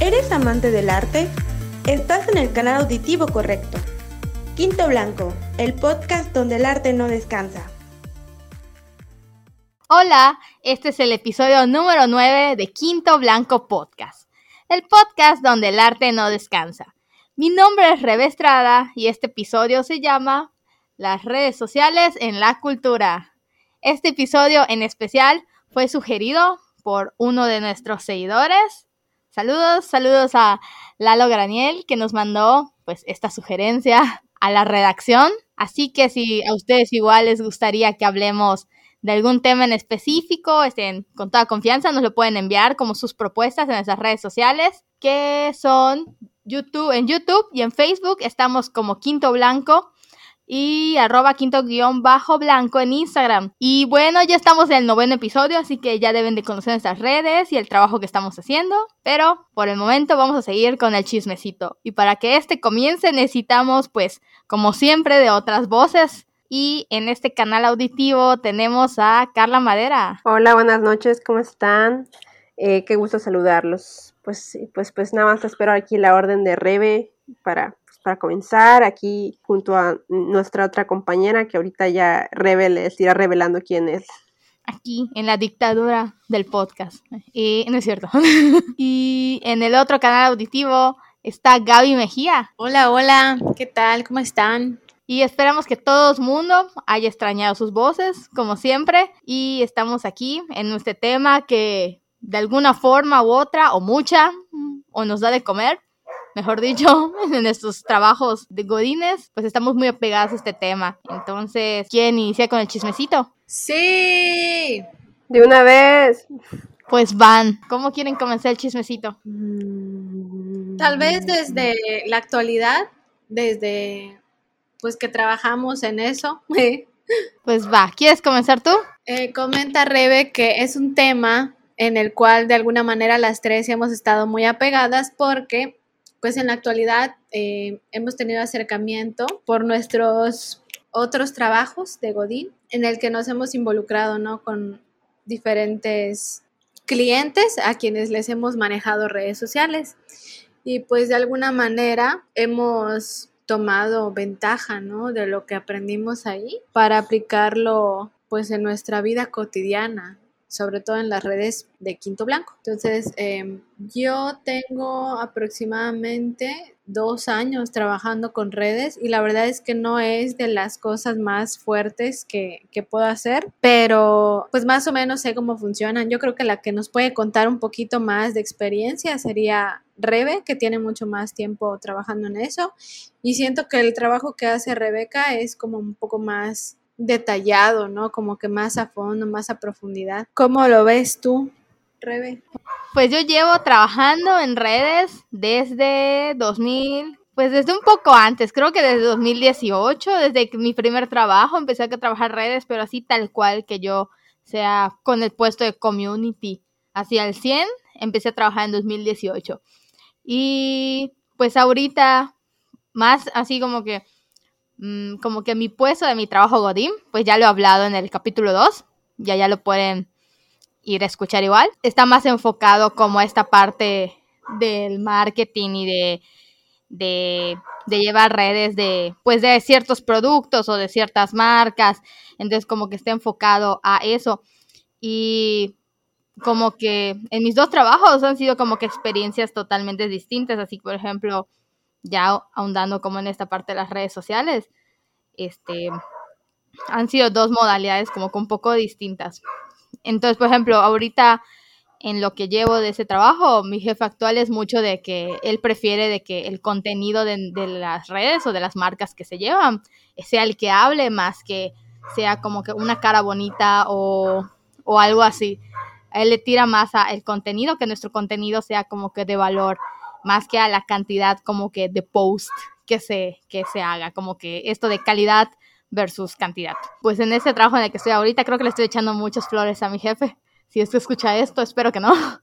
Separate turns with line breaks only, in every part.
¿Eres amante del arte? Estás en el canal auditivo correcto. Quinto Blanco, el podcast donde el arte no descansa.
Hola, este es el episodio número 9 de Quinto Blanco Podcast, el podcast donde el arte no descansa. Mi nombre es Rebe Estrada y este episodio se llama Las redes sociales en la cultura. Este episodio en especial fue sugerido por uno de nuestros seguidores Saludos, saludos a Lalo Graniel que nos mandó pues esta sugerencia a la redacción. Así que si a ustedes igual les gustaría que hablemos de algún tema en específico, estén con toda confianza, nos lo pueden enviar como sus propuestas en nuestras redes sociales, que son YouTube, en YouTube y en Facebook estamos como Quinto Blanco y arroba quinto guion bajo blanco en Instagram. Y bueno, ya estamos en el noveno episodio, así que ya deben de conocer nuestras redes y el trabajo que estamos haciendo. Pero por el momento vamos a seguir con el chismecito. Y para que este comience necesitamos, pues, como siempre, de otras voces. Y en este canal auditivo tenemos a Carla Madera.
Hola, buenas noches, ¿cómo están? Eh, qué gusto saludarlos. Pues, pues, pues nada más espero aquí la orden de Rebe para para comenzar, aquí junto a nuestra otra compañera que ahorita ya revele, irá revelando quién es.
Aquí, en la dictadura del podcast. Y no es cierto. y en el otro canal auditivo está Gaby Mejía.
Hola, hola, ¿qué tal? ¿Cómo están?
Y esperamos que todo el mundo haya extrañado sus voces, como siempre. Y estamos aquí en este tema que de alguna forma u otra, o mucha, o nos da de comer, mejor dicho, en estos trabajos de Godines, pues estamos muy apegados a este tema. Entonces, ¿quién inicia con el chismecito?
Sí.
De una vez.
Pues van. ¿Cómo quieren comenzar el chismecito?
Tal vez desde la actualidad, desde pues que trabajamos en eso.
pues va, ¿quieres comenzar tú?
Eh, comenta Rebe que es un tema en el cual de alguna manera las tres hemos estado muy apegadas porque pues en la actualidad eh, hemos tenido acercamiento por nuestros otros trabajos de Godín, en el que nos hemos involucrado, ¿no? Con diferentes clientes a quienes les hemos manejado redes sociales. Y pues de alguna manera hemos tomado ventaja, ¿no? De lo que aprendimos ahí para aplicarlo pues en nuestra vida cotidiana, sobre todo en las redes de Quinto Blanco. Entonces, em, yo tengo aproximadamente dos años trabajando con redes y la verdad es que no es de las cosas más fuertes que, que, puedo hacer, pero pues más o menos sé cómo funcionan. Yo creo que la que nos puede contar un poquito más de experiencia sería Rebe, que tiene mucho más tiempo trabajando en eso y siento que el trabajo que hace Rebeca es como un poco más detallado, ¿no? Como que más a fondo, más a profundidad. ¿Cómo lo ves tú, Rebe?
Pues yo llevo trabajando en redes desde 2000, pues desde un poco antes, creo que desde 2018, desde mi primer trabajo empecé a trabajar redes, pero así tal cual que yo sea con el puesto de community hacia el 100, empecé a trabajar en 2018. Y pues ahorita más así como que Mm, como que mi puesto de mi trabajo Godín, pues ya lo he hablado en el capítulo 2, ya ya lo pueden ir a escuchar igual. Está más enfocado como esta parte del marketing y de, de, de, llevar redes de, pues de ciertos productos o de ciertas marcas. Entonces como que está enfocado a eso. Y como que en mis dos trabajos han sido como que experiencias totalmente distintas. Así, por ejemplo, ya ahondando como en esta parte de las redes sociales, este, han sido dos modalidades como que un poco distintas. Entonces, por ejemplo, ahorita en lo que llevo de ese trabajo, mi jefe actual es mucho de que él prefiere de que el contenido de, las redes o de las marcas que se llevan sea el que hable más que sea como que una cara bonita o, o algo así. A él le tira más a el contenido, que nuestro contenido sea como que de valor más que a la cantidad como que de post que se, que se haga, como que esto de calidad versus cantidad. Pues en ese trabajo en el que estoy ahorita creo que le estoy echando muchas flores a mi jefe. Si es que escucha esto, espero que no.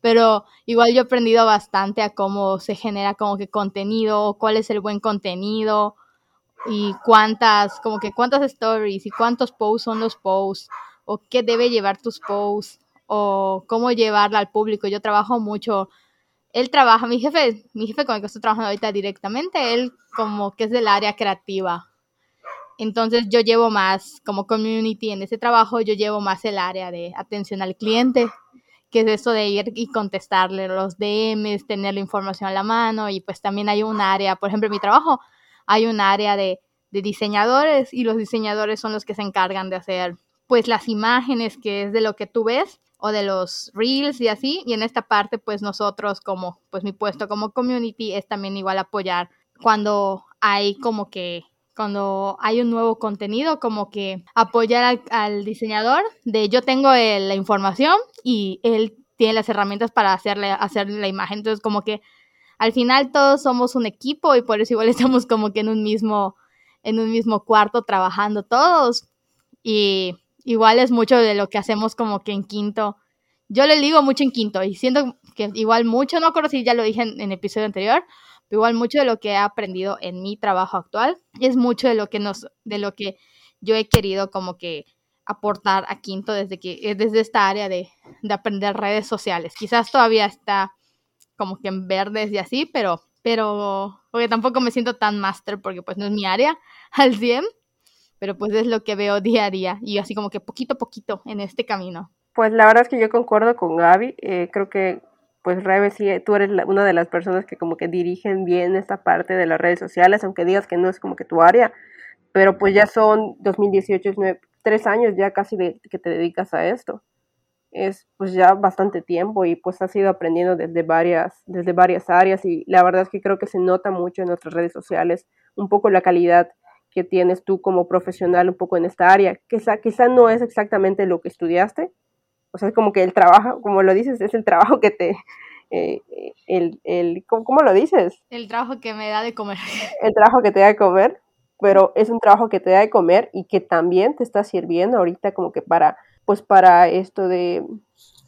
Pero igual yo he aprendido bastante a cómo se genera como que contenido, cuál es el buen contenido y cuántas, como que cuántas stories y cuántos posts son los posts o qué debe llevar tus posts o cómo llevarla al público. Yo trabajo mucho él trabaja, mi jefe, mi jefe con el que estoy trabajando ahorita directamente, él como que es del área creativa. Entonces yo llevo más como community en ese trabajo, yo llevo más el área de atención al cliente, que es eso de ir y contestarle los DMs, tener la información a la mano y pues también hay un área, por ejemplo, en mi trabajo hay un área de, de diseñadores y los diseñadores son los que se encargan de hacer pues las imágenes que es de lo que tú ves o de los reels y así. Y en esta parte, pues nosotros como, pues mi puesto como community es también igual apoyar cuando hay como que, cuando hay un nuevo contenido, como que apoyar al, diseñador de yo tengo la información y él tiene las herramientas para hacerle, hacerle la imagen. Entonces como que al final todos somos un equipo y por eso igual estamos como que en un mismo, en un mismo cuarto trabajando todos. Y igual es mucho de lo que hacemos como que en quinto. Yo le digo mucho en quinto y siento que igual mucho, no creo si ya lo dije en, el episodio anterior, pero igual mucho de lo que he aprendido en mi trabajo actual es mucho de lo que nos, de lo que yo he querido como que aportar a quinto desde que, eh, desde esta área de, de aprender redes sociales. Quizás todavía está como que en verdes y así, pero, pero, porque tampoco me siento tan máster porque pues no es mi área al 100, pero pues es lo que veo día a día y así como que poquito a poquito en este camino.
Pues la verdad es que yo concuerdo con Gaby, eh, creo que pues Rebe, sí, tú eres una de las personas que como que dirigen bien esta parte de las redes sociales, aunque digas que no es como que tu área, pero pues ya son 2018, tres años ya casi de que te dedicas a esto. Es pues ya bastante tiempo y pues has ido aprendiendo desde varias, desde varias áreas y la verdad es que creo que se nota mucho en nuestras redes sociales un poco la calidad que tienes tú como profesional un poco en esta área. Quizá, quizá no es exactamente lo que estudiaste, o sea, es como que el trabajo, como lo dices, es el trabajo que te, eh, el, el ¿cómo, lo dices?
El trabajo que me da de comer.
El trabajo que te da de comer, pero es un trabajo que te da de comer y que también te está sirviendo ahorita como que para, pues para esto de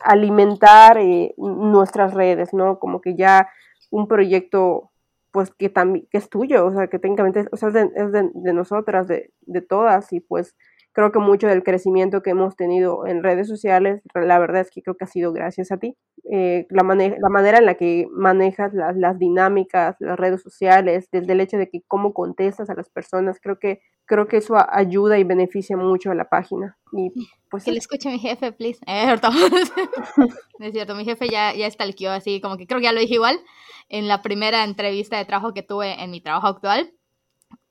alimentar eh, nuestras redes, ¿no? Como que ya un proyecto pues que también que es tuyo, o sea, que técnicamente o sea, es, de, es de, nosotras, de, de todas, y pues creo que mucho del crecimiento que hemos tenido en redes sociales, la verdad es que creo que ha sido gracias a ti. Eh, la, la manera en la que manejas las, las, dinámicas, las redes sociales, desde el hecho de que cómo contestas a las personas, creo que creo que eso ayuda y beneficia mucho a la página. Y pues
que le escuche mi jefe, please. Eh, es cierto, mi jefe ya, ya estalqueó así, como que creo que ya lo dije igual en la primera entrevista de trabajo que tuve en mi trabajo actual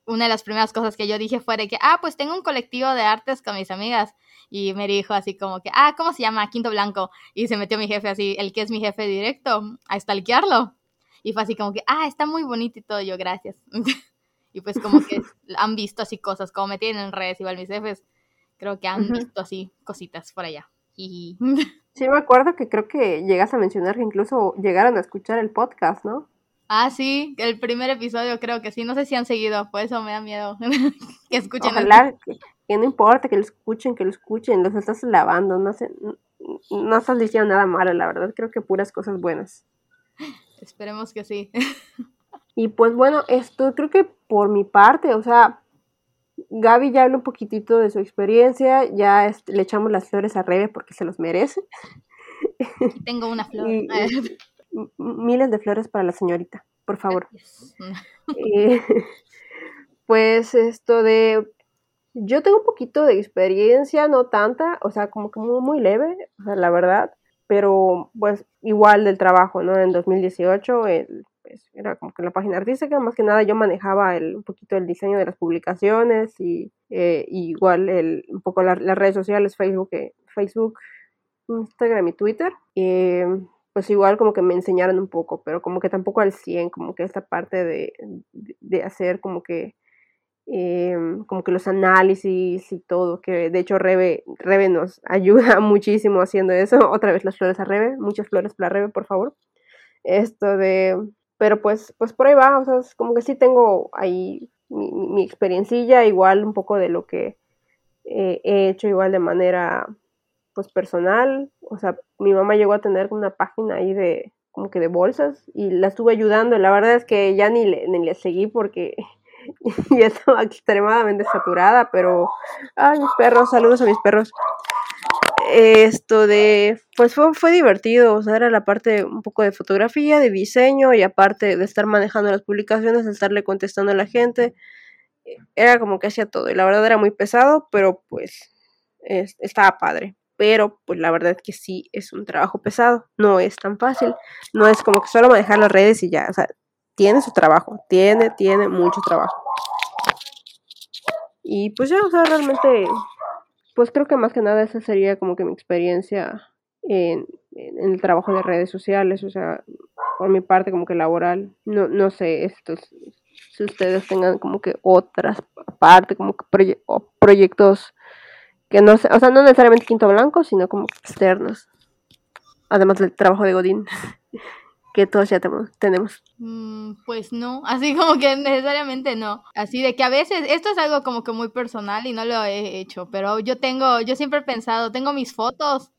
una de las primeras cosas que yo dije fue de que, ah, pues tengo un colectivo de artes con mis amigas. Y me dijo así como que, ah, ¿cómo se llama? Quinto Blanco. Y se metió mi jefe así, el que es mi jefe directo, a stalkearlo. Y fue así como que, ah, está muy bonito y todo. Yo, gracias. y pues como que han visto así cosas, como me tienen en redes igual mis jefes. Creo que han visto así cositas por allá. Y...
sí, me acuerdo que creo que llegas a mencionar que incluso llegaron a escuchar el podcast, ¿no?
Ah, sí, el primer episodio creo que sí. No sé si han seguido, por eso me da miedo que escuchen.
Ojalá, que, no importa, que lo escuchen, que lo escuchen. Los estás lavando, no, sé, no estás diciendo nada malo, la verdad. Creo que puras cosas buenas.
Esperemos que sí.
Y pues bueno, esto creo que por mi parte, o sea, Gaby ya habla un poquitito de su experiencia, ya le echamos las flores a Rebe porque se los merece.
Tengo una flor
miles de flores para la señorita, por favor. Eh, pues esto de, yo tengo un poquito de experiencia, no tanta, o sea, como que muy, leve, o sea, la verdad, pero pues igual del trabajo, ¿no? En 2018 el, pues, era como que la página artística, más que nada yo manejaba el, un poquito el diseño de las publicaciones y, eh, igual el, un poco las redes sociales, Facebook, eh, Facebook, Instagram y Twitter. Eh, pues igual como que me enseñaron un poco, pero como que tampoco al 100, como que esta parte de, de, hacer como que em, como que los análisis y todo, que de hecho Rebe, Rebe nos ayuda muchísimo haciendo eso. Otra vez las flores a Rebe, muchas flores para Rebe, por favor. Esto de, pero pues, pues por ahí va, o sea, es como que sí tengo ahí mi, mi experiencia, igual un poco de lo que he hecho igual de manera pues personal, o sea, mi mamá llegó a tener una página ahí de como que de bolsas y la estuve ayudando, la verdad es que ya ni le, ni le seguí porque ya estaba extremadamente saturada, pero ay, mis perros, saludos a mis perros. Esto de, pues fue, fue divertido, o sea, era la parte un poco de fotografía, de diseño y aparte de estar manejando las publicaciones, de estarle contestando a la gente, era como que hacía todo y la verdad era muy pesado, pero pues estaba padre. Pero pues la verdad que sí es un trabajo pesado, no es tan fácil, no es como que solo manejar las redes y ya, o sea, tiene su trabajo, tiene, tiene mucho trabajo. Y pues ya, o sea, realmente, pues creo que más que nada esa sería como que mi experiencia en, el trabajo de redes sociales, o sea, por mi parte como que laboral, no, no sé, estos, si ustedes tengan como que otras partes, como que proyectos que no, o sea, no necesariamente quinto blanco, sino como externos, además del trabajo de Godín. que todos ya tenemos.
Mm, pues no, así como que necesariamente no. Así de que a veces, esto es algo como que muy personal y no lo he hecho, pero yo tengo, yo siempre he pensado, tengo mis fotos,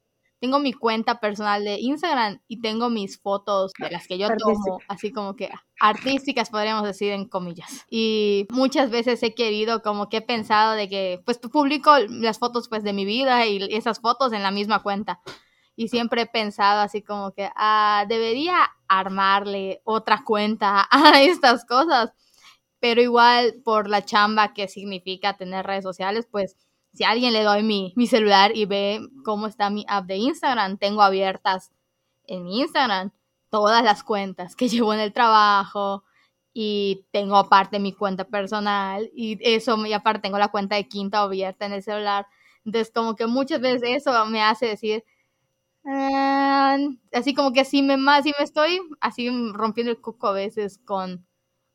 tengo mi cuenta personal de Instagram y tengo mis fotos de las que yo tomo, así como que artísticas podríamos decir en comillas. Y muchas veces he querido, como que he pensado de que pues publico las fotos pues de mi vida y esas fotos en la misma cuenta y siempre he pensado así como que ah, debería armarle otra cuenta a estas cosas, pero igual por la chamba que significa tener redes sociales, pues si alguien le doy mi, mi celular y ve cómo está mi app de Instagram, tengo abiertas en Instagram todas las cuentas que llevo en el trabajo y tengo aparte mi cuenta personal y eso, y aparte tengo la cuenta de quinta abierta en el celular. Entonces, como que muchas veces eso me hace decir, Ah, así como que si me, más, si me estoy así rompiendo el cuco a veces con,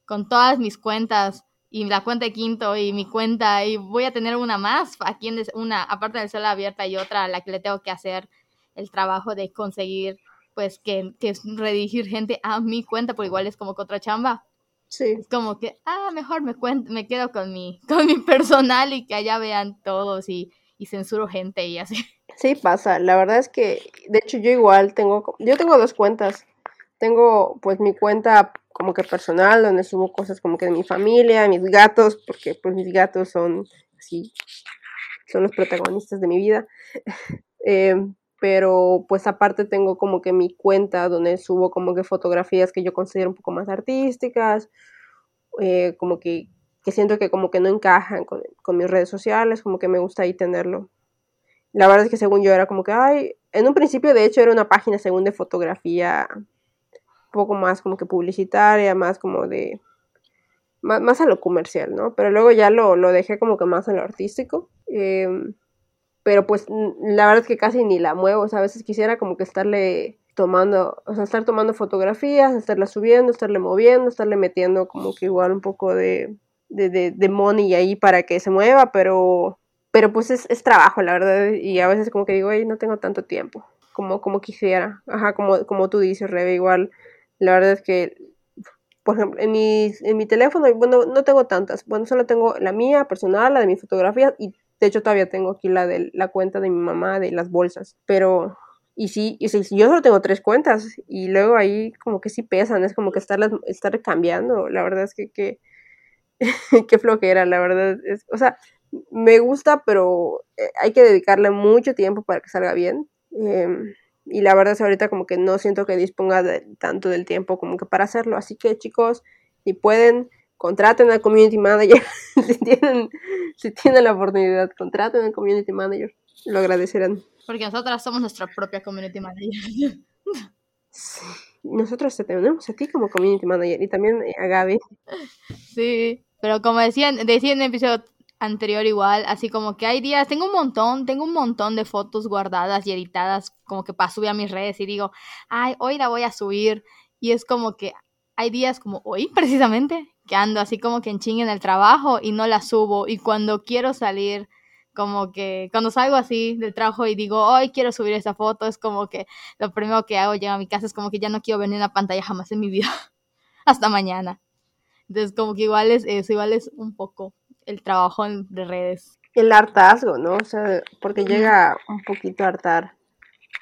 con todas mis cuentas y la cuenta de quinto y mi cuenta y voy a tener una más, aquí en una, aparte de la abierta y otra a la que le tengo que hacer el trabajo de conseguir pues que, que redirigir gente a mi cuenta, por igual es como que otra chamba.
Sí.
Es como que, ah, mejor me, me quedo con mi, con mi personal y que allá vean todos y, y censuro gente y así.
Sí, pasa. La verdad es que, de hecho, yo igual tengo, yo tengo dos cuentas. Tengo pues mi cuenta como que personal, donde subo cosas como que de mi familia, mis gatos, porque pues mis gatos son así, son los protagonistas de mi vida. Em, pero pues aparte tengo como que mi cuenta donde subo como que fotografías que yo considero un poco más artísticas, eh, como que, que, siento que como que no encajan con, con mis redes sociales, como que me gusta ahí tenerlo la verdad es que según yo era como que, ay, en un principio de hecho era una página según de fotografía, un poco más como que publicitaria, más como de, más, a lo comercial, ¿no? Pero luego ya lo, lo dejé como que más en lo artístico. Em, pero pues la verdad es que casi ni la muevo, o sea, a veces quisiera como que estarle tomando, o sea, estar tomando fotografías, estarla subiendo, estarle moviendo, estarle metiendo como que igual un poco de, de, de, de money ahí para que se mueva, pero pero pues es, es, trabajo, la verdad, y a veces como que digo, no tengo tanto tiempo como, como quisiera. Ajá, como, como tú dices, Rebe, igual, la verdad es que, por ejemplo, en mi, en mi teléfono, bueno, no tengo tantas, bueno, solo tengo la mía personal, la de mis fotografías, y de hecho todavía tengo aquí la de la cuenta de mi mamá de las bolsas, pero... Y sí, y sí, yo solo tengo tres cuentas y luego ahí como que sí pesan, es como que estarlas, estar cambiando, la verdad es que, que qué flojera, la verdad es, o sea, me gusta, pero eh, hay que dedicarle mucho tiempo para que salga bien. Em, y la verdad es ahorita como que no siento que disponga de, tanto del tiempo como que para hacerlo. Así que chicos, si pueden, contraten al community manager. si, tienen, si tienen la oportunidad, contraten al community manager. Lo agradecerán.
Porque nosotras somos nuestra propia community manager.
Nosotros te tenemos a ti como community manager y también a Gaby.
Sí, pero como decían en el episodio anterior igual, así como que hay días, tengo un montón, tengo un montón de fotos guardadas y editadas como que para subir a mis redes y digo, ay, hoy la voy a subir y es como que hay días como hoy precisamente que ando así como que en ching en el trabajo y no la subo y cuando quiero salir como que cuando salgo así del trabajo y digo, hoy quiero subir esa foto, es como que lo primero que hago llego a mi casa es como que ya no quiero ver en la pantalla jamás en mi vida. Hasta mañana. Entonces como que igual es eso, igual es un poco el trabajo de redes.
El hartazgo, ¿no? O sea, porque llega un poquito a hartar.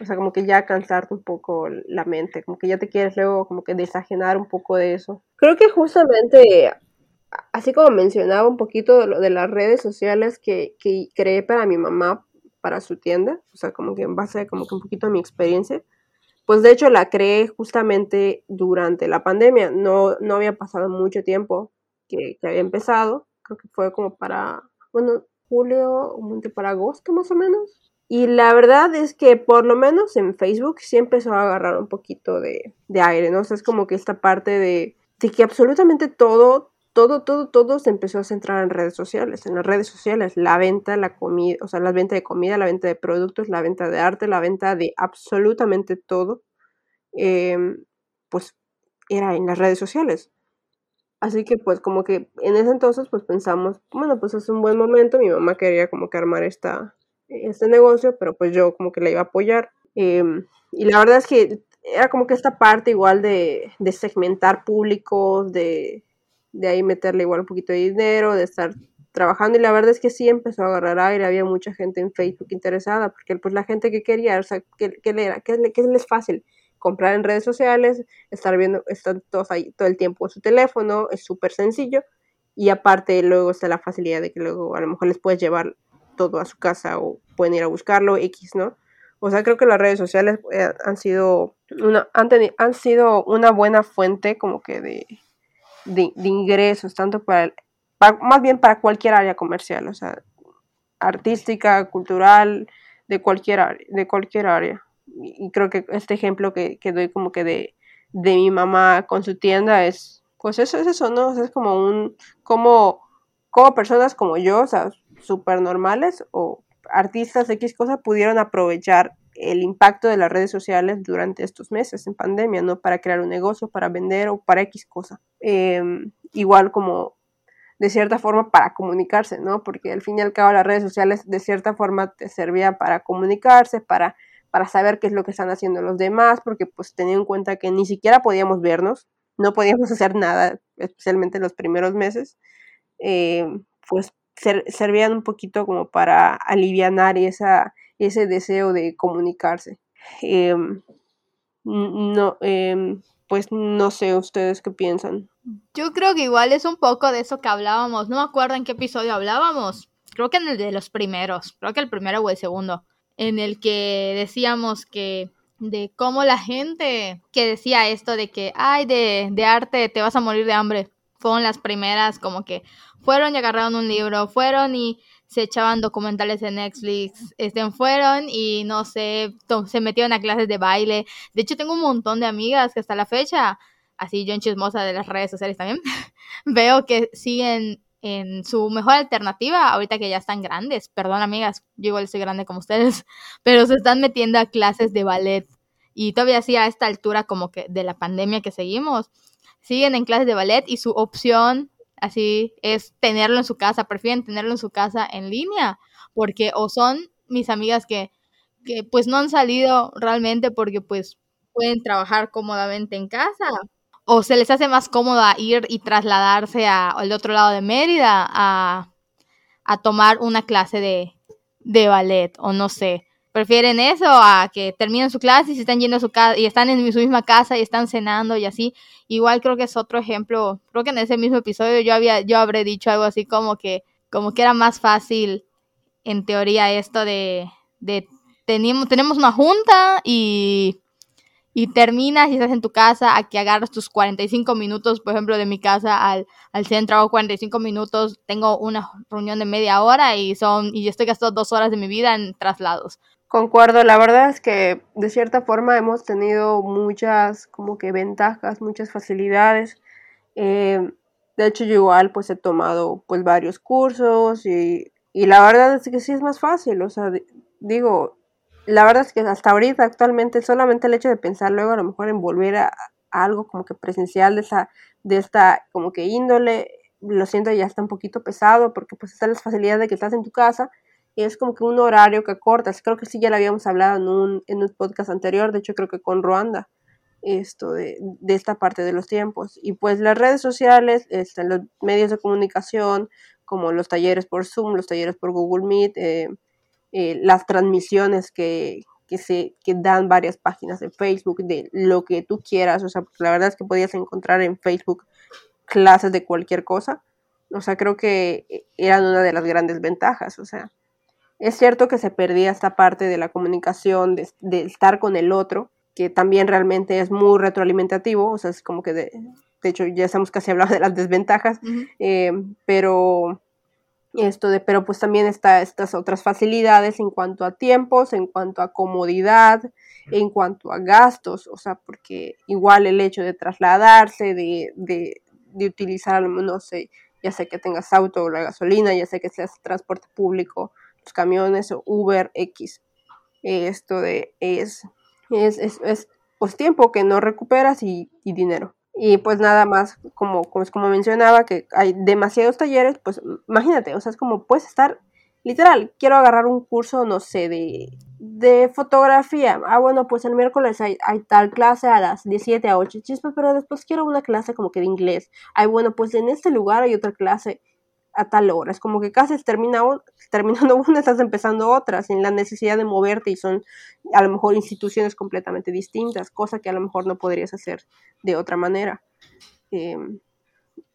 O sea, como que ya cansarte un poco la mente, como que ya te quieres luego como que desajenar un poco de eso. Creo que justamente, así como mencionaba un poquito de, lo de las redes sociales que, que creé para mi mamá, para su tienda, o sea, como que en base a como que un poquito a mi experiencia. Pues de hecho la creé justamente durante la pandemia, no, no había pasado mucho tiempo que, que había empezado, creo que fue como para, bueno, julio, para agosto más o menos. Y la verdad es que por lo menos en Facebook sí empezó a agarrar un poquito de, de aire, ¿no? Es como que esta parte de, de que absolutamente todo, todo, todo, todo se empezó a centrar en redes sociales. En las redes sociales, la venta, la comida, o sea, la venta de comida, la venta de productos, la venta de arte, la venta de absolutamente todo, em, pues era en las redes sociales. Así que pues como que en ese entonces pues pensamos, bueno, pues es un buen momento, mi mamá quería como que armar esta, este negocio, pero pues yo como que la iba a apoyar. Em, y la verdad es que era como que esta parte igual de, de segmentar públicos, de, de ahí meterle igual un poquito de dinero, de estar trabajando y la verdad es que sí empezó a agarrar aire, había mucha gente en Facebook interesada, porque pues la gente que quería, o sea, ¿qué, qué le era? ¿Qué, ¿Qué es fácil? comprar en redes sociales, estar viendo, están todos ahí todo el tiempo en su teléfono, es súper sencillo. Y aparte luego está la facilidad de que luego a lo mejor les puedes llevar todo a su casa o pueden ir a buscarlo, X, ¿no? O sea, creo que las redes sociales eh, han sido una, han, han, sido una buena fuente como que de, de, ingresos, tanto para, más bien para cualquier área comercial, o sea, artística, cultural, de cualquier de cualquier área y creo que este ejemplo que, que doy como que de, de, mi mamá con su tienda es, pues eso es eso, ¿no? es como un, como, como personas como yo, o sea, súper normales o artistas X cosa pudieron aprovechar el impacto de las redes sociales durante estos meses en pandemia, ¿no? Para crear un negocio, para vender o para X cosa. Em, igual como de cierta forma para comunicarse, ¿no? Porque al fin y al cabo las redes sociales de cierta forma te servían para comunicarse, para para saber qué es lo que están haciendo los demás, porque pues tenía en cuenta que ni siquiera podíamos vernos, no podíamos hacer nada, especialmente los primeros meses, eh, pues servían un poquito como para aliviar esa, ese deseo de comunicarse. Em, no, em, pues no sé ustedes qué piensan.
Yo creo que igual es un poco de eso que hablábamos, no me acuerdo en qué episodio hablábamos, creo que en el de los primeros, creo que el primero o el segundo, en el que decíamos que de cómo la gente que decía esto de que, ay, de, de arte te vas a morir de hambre, fueron las primeras como que fueron y agarraron un libro, fueron y se echaban documentales en Netflix, estén fueron y no sé, se metieron a clases de baile. De hecho, tengo un montón de amigas que hasta la fecha, así yo en chismosa de las redes sociales también, veo que siguen en su mejor alternativa, ahorita que ya están grandes, perdón amigas, yo igual soy grande como ustedes, pero se están metiendo a clases de ballet y todavía así a esta altura como que de la pandemia que seguimos, siguen en clases de ballet y su opción así es tenerlo en su casa, prefieren tenerlo en su casa en línea, porque o son mis amigas que, que pues no han salido realmente porque pues pueden trabajar cómodamente en casa o se les hace más cómoda ir y trasladarse al otro lado de Mérida a, tomar una clase de, de, ballet o no sé. Prefieren eso a que terminen su clase y se están yendo a su casa y están en su misma casa y están cenando y así. Igual creo que es otro ejemplo. Creo que en ese mismo episodio yo había yo habré dicho algo así como que como que era más fácil en teoría esto de de tenemos tenemos una junta y y terminas y estás en tu casa a que agarras tus 45 minutos, por ejemplo, de mi casa al, al centro hago 45 minutos, tengo una reunión de media hora y son y estoy gastando dos horas de mi vida en traslados.
Concuerdo, la verdad es que de cierta forma hemos tenido muchas como que ventajas, muchas facilidades. Eh, de hecho, yo igual pues he tomado pues varios cursos y, y la verdad es que sí es más fácil, o sea, digo, la verdad es que hasta ahorita actualmente solamente el hecho de pensar luego a lo mejor en volver a, algo como que presencial de esa de esta como que índole lo siento ya está un poquito pesado porque pues están las facilidades de que estás en tu casa es como que un horario que cortas. Creo que sí ya lo habíamos hablado en un, en un podcast anterior de hecho creo que con Ruanda esto de, de esta parte de los tiempos. Y pues las redes sociales este, los medios de comunicación como los talleres por Zoom los talleres por Google Meet eh, eh, las transmisiones que, que, se, que dan varias páginas de Facebook de lo que tú quieras, o sea, la verdad es que podías encontrar en Facebook clases de cualquier cosa, o sea, creo que eran una de las grandes ventajas, o sea, Es cierto que se perdía esta parte de la comunicación, de, estar con el otro, que también realmente es muy retroalimentativo, o sea, es como que de, de hecho ya estamos casi hablando de las desventajas, eh, pero esto de, pero pues también está estas otras facilidades en cuanto a tiempos, en cuanto a comodidad, en cuanto a gastos, o sea, porque igual el hecho de trasladarse, de, de, de utilizar, no sé, ya sé que tengas auto o la gasolina, ya sé que seas transporte público, camiones o Uber X, esto de es, es, es, es pues tiempo que no recuperas y, dinero. Y pues nada más, como, como, como mencionaba, que hay demasiados talleres, pues imagínate, o sea, es como puedes estar, literal, quiero agarrar un curso, no sé, de, de fotografía. Ah, bueno, pues el miércoles hay, hay, tal clase a las 17 a 8 chispas, pero después quiero una clase como que de inglés. Ay, bueno, pues en este lugar hay otra clase a tal hora. Es como que casi termina, terminando una, estás empezando otra, sin la necesidad de moverte y son a lo mejor instituciones completamente distintas, cosa que a lo mejor no podrías hacer de otra manera. Em,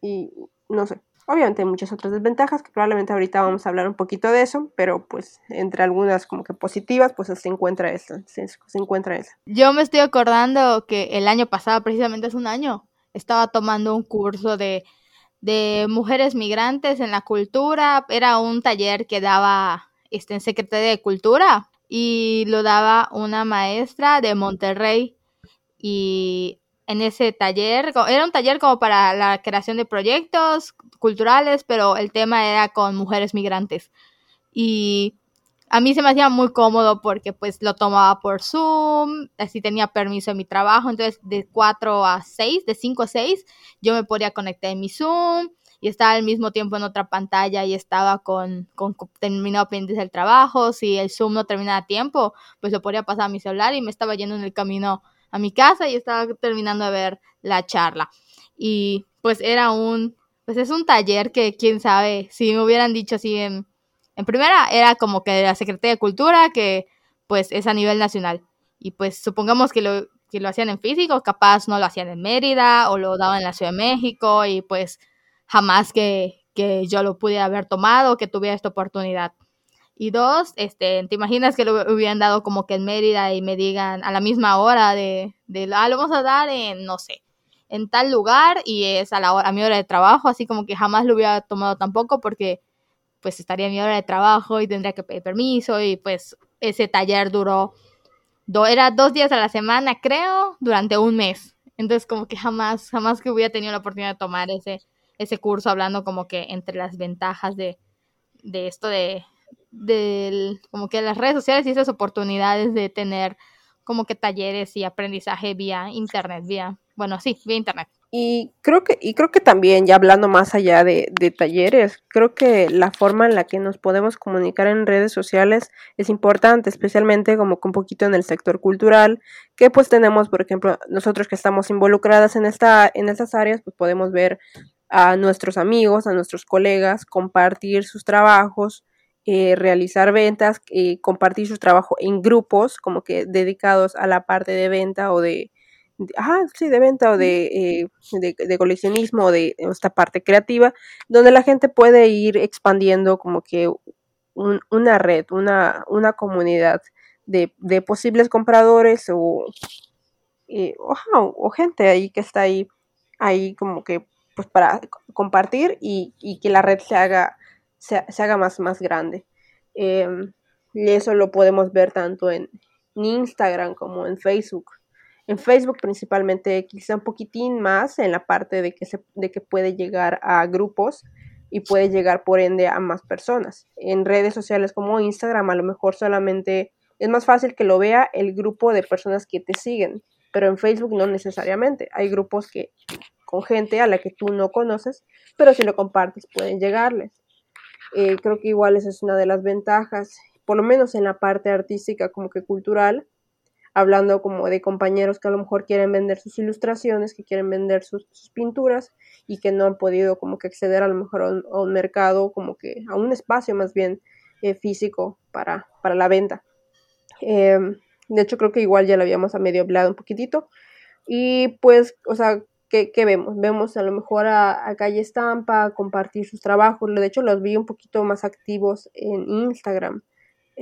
y no sé, obviamente hay muchas otras desventajas que probablemente ahorita vamos a hablar un poquito de eso, pero pues entre algunas como que positivas, pues se encuentra esto, se, encuentra eso.
Yo me estoy acordando que el año pasado, precisamente hace un año, estaba tomando un curso de de mujeres migrantes en la cultura. Era un taller que daba este, en Secretaría de Cultura y lo daba una maestra de Monterrey. Y en ese taller, era un taller como para la creación de proyectos culturales, pero el tema era con mujeres migrantes. Y a mí se me hacía muy cómodo porque pues lo tomaba por Zoom, así tenía permiso en mi trabajo, entonces de 4 a 6, de 5 a 6, yo me podía conectar en mi Zoom y estaba al mismo tiempo en otra pantalla y estaba con, con, terminado pendiente del trabajo, si el Zoom no terminaba a tiempo, pues lo podía pasar a mi celular y me estaba yendo en el camino a mi casa y estaba terminando de ver la charla. Y pues era un, pues es un taller que quién sabe, si me hubieran dicho así en en primera era como que la Secretaría de Cultura, que pues es a nivel nacional. Y pues supongamos que lo, que lo hacían en físico, capaz no lo hacían en Mérida o lo daban en la Ciudad de México y pues jamás que, que yo lo pudiera haber tomado, que tuviera esta oportunidad. Y dos, este, ¿te imaginas que lo hubieran dado como que en Mérida y me digan a la misma hora de, de ah, lo vamos a dar en, no sé, en tal lugar y es a la hora, a mi hora de trabajo, así como que jamás lo hubiera tomado tampoco porque pues estaría mi hora de trabajo y tendría que pedir permiso y pues ese taller duró, era dos días a la semana creo, durante un mes. Entonces como que jamás, jamás que hubiera tenido la oportunidad de tomar ese, ese curso hablando como que entre las ventajas de, de esto de, de como que las redes sociales y esas oportunidades de tener como que talleres y aprendizaje vía internet, vía, bueno, sí, vía internet.
Y creo que, y creo que también, ya hablando más allá de, talleres, creo que la forma en la que nos podemos comunicar en redes sociales es importante, especialmente como que un poquito en el sector cultural, que pues tenemos, por ejemplo, nosotros que estamos involucradas en esta, en estas áreas, pues podemos ver a nuestros amigos, a nuestros colegas, compartir sus trabajos, eh, realizar ventas, eh, compartir su trabajo en grupos, como que dedicados a la parte de venta o de ajá, sí, de venta o de, eh, de, coleccionismo o de esta parte creativa, donde la gente puede ir expandiendo como que una red, una, una comunidad de, de posibles compradores o, eh, o, gente ahí que está ahí, ahí como que pues para compartir y, y que la red se haga, se, haga más, más grande. Em, y eso lo podemos ver tanto en Instagram como en Facebook en Facebook principalmente quizá un poquitín más en la parte de que, se, de que puede llegar a grupos y puede llegar por ende a más personas. En redes sociales como Instagram a lo mejor solamente es más fácil que lo vea el grupo de personas que te siguen, pero en Facebook no necesariamente. Hay grupos que con gente a la que tú no conoces, pero si lo compartes pueden llegarles. Eh, creo que igual esa es una de las ventajas, por lo menos en la parte artística como que cultural, hablando como de compañeros que a lo mejor quieren vender sus ilustraciones, que quieren vender sus, pinturas y que no han podido como que acceder a lo mejor a un, mercado, como que a un espacio más bien eh, físico para, para la venta. Em, de hecho, creo que igual ya lo habíamos a medio hablado un poquitito. Y pues, o sea, ¿qué, vemos? Vemos a lo mejor a, Calle Estampa compartir sus trabajos. De hecho, los vi un poquito más activos en Instagram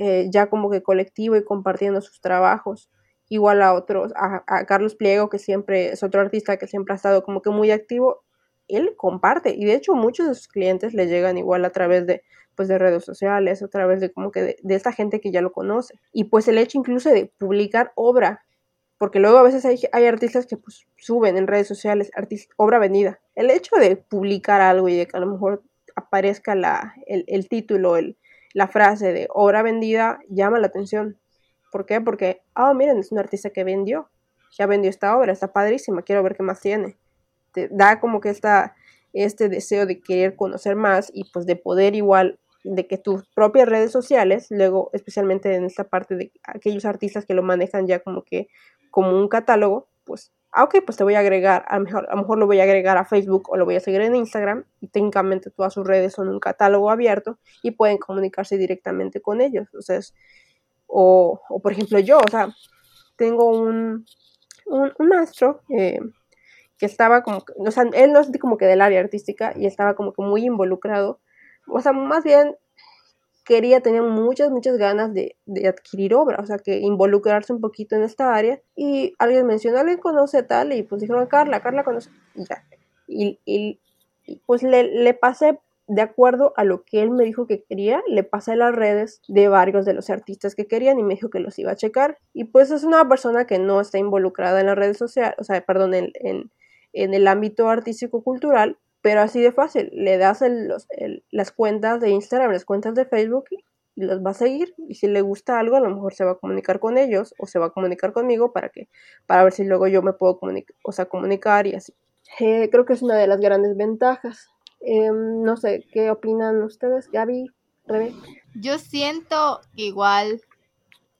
eh, ya como que colectivo y compartiendo sus trabajos. Igual a otros, a, Carlos Pliego, que siempre es otro artista que siempre ha estado como que muy activo, él comparte y de hecho muchos de sus clientes le llegan igual a través de pues de redes sociales, a través de como que de, esta gente que ya lo conoce. Y pues el hecho incluso de publicar obra porque luego a veces hay, hay artistas que pues, suben en redes sociales obra vendida. El hecho de publicar algo y de que a lo mejor aparezca la, el, el título, el, la frase de obra vendida, llama la atención. ¿Por qué? Porque, ah, miren, es un artista que vendió, ya vendió esta obra, está padrísima, quiero ver qué más tiene. Te da como que esta, este deseo de querer conocer más y pues de poder igual de que tus propias redes sociales, luego especialmente en esta parte de aquellos artistas que lo manejan ya como que como un catálogo, pues, ah, ok, pues te voy a agregar, a lo, mejor, a lo mejor lo voy a agregar a Facebook o lo voy a seguir en Instagram y técnicamente todas sus redes son un catálogo abierto y pueden comunicarse directamente con ellos. Sea, o, o, por ejemplo yo, o sea, tengo un, un, maestro eh, que estaba como, o sea, él no es como que del área artística y estaba como que muy involucrado, o sea, más bien quería, tenía muchas, muchas ganas de, de, adquirir obra, o sea, que involucrarse un poquito en esta área. Y alguien mencionó, alguien conoce tal, y pues dijeron, Carla, Carla conoce, y ya. Y, y, pues le, le, pasé, de acuerdo a lo que él me dijo que quería, le pasé las redes de varios de los artistas que querían y me dijo que los iba a checar. Y pues es una persona que no está involucrada en las redes sociales, o sea, perdón, en, el ámbito artístico-cultural, pero así de fácil, le das las cuentas de Instagram, las cuentas de Facebook y los va a seguir y si le gusta algo a lo mejor se va a comunicar con ellos o se va a comunicar conmigo para que para ver si luego yo me puedo comunicar, o sea, comunicar y así. Eh, creo que es una de las grandes ventajas. Eh, no sé, ¿qué opinan ustedes? Gaby, Rebe.
Yo siento igual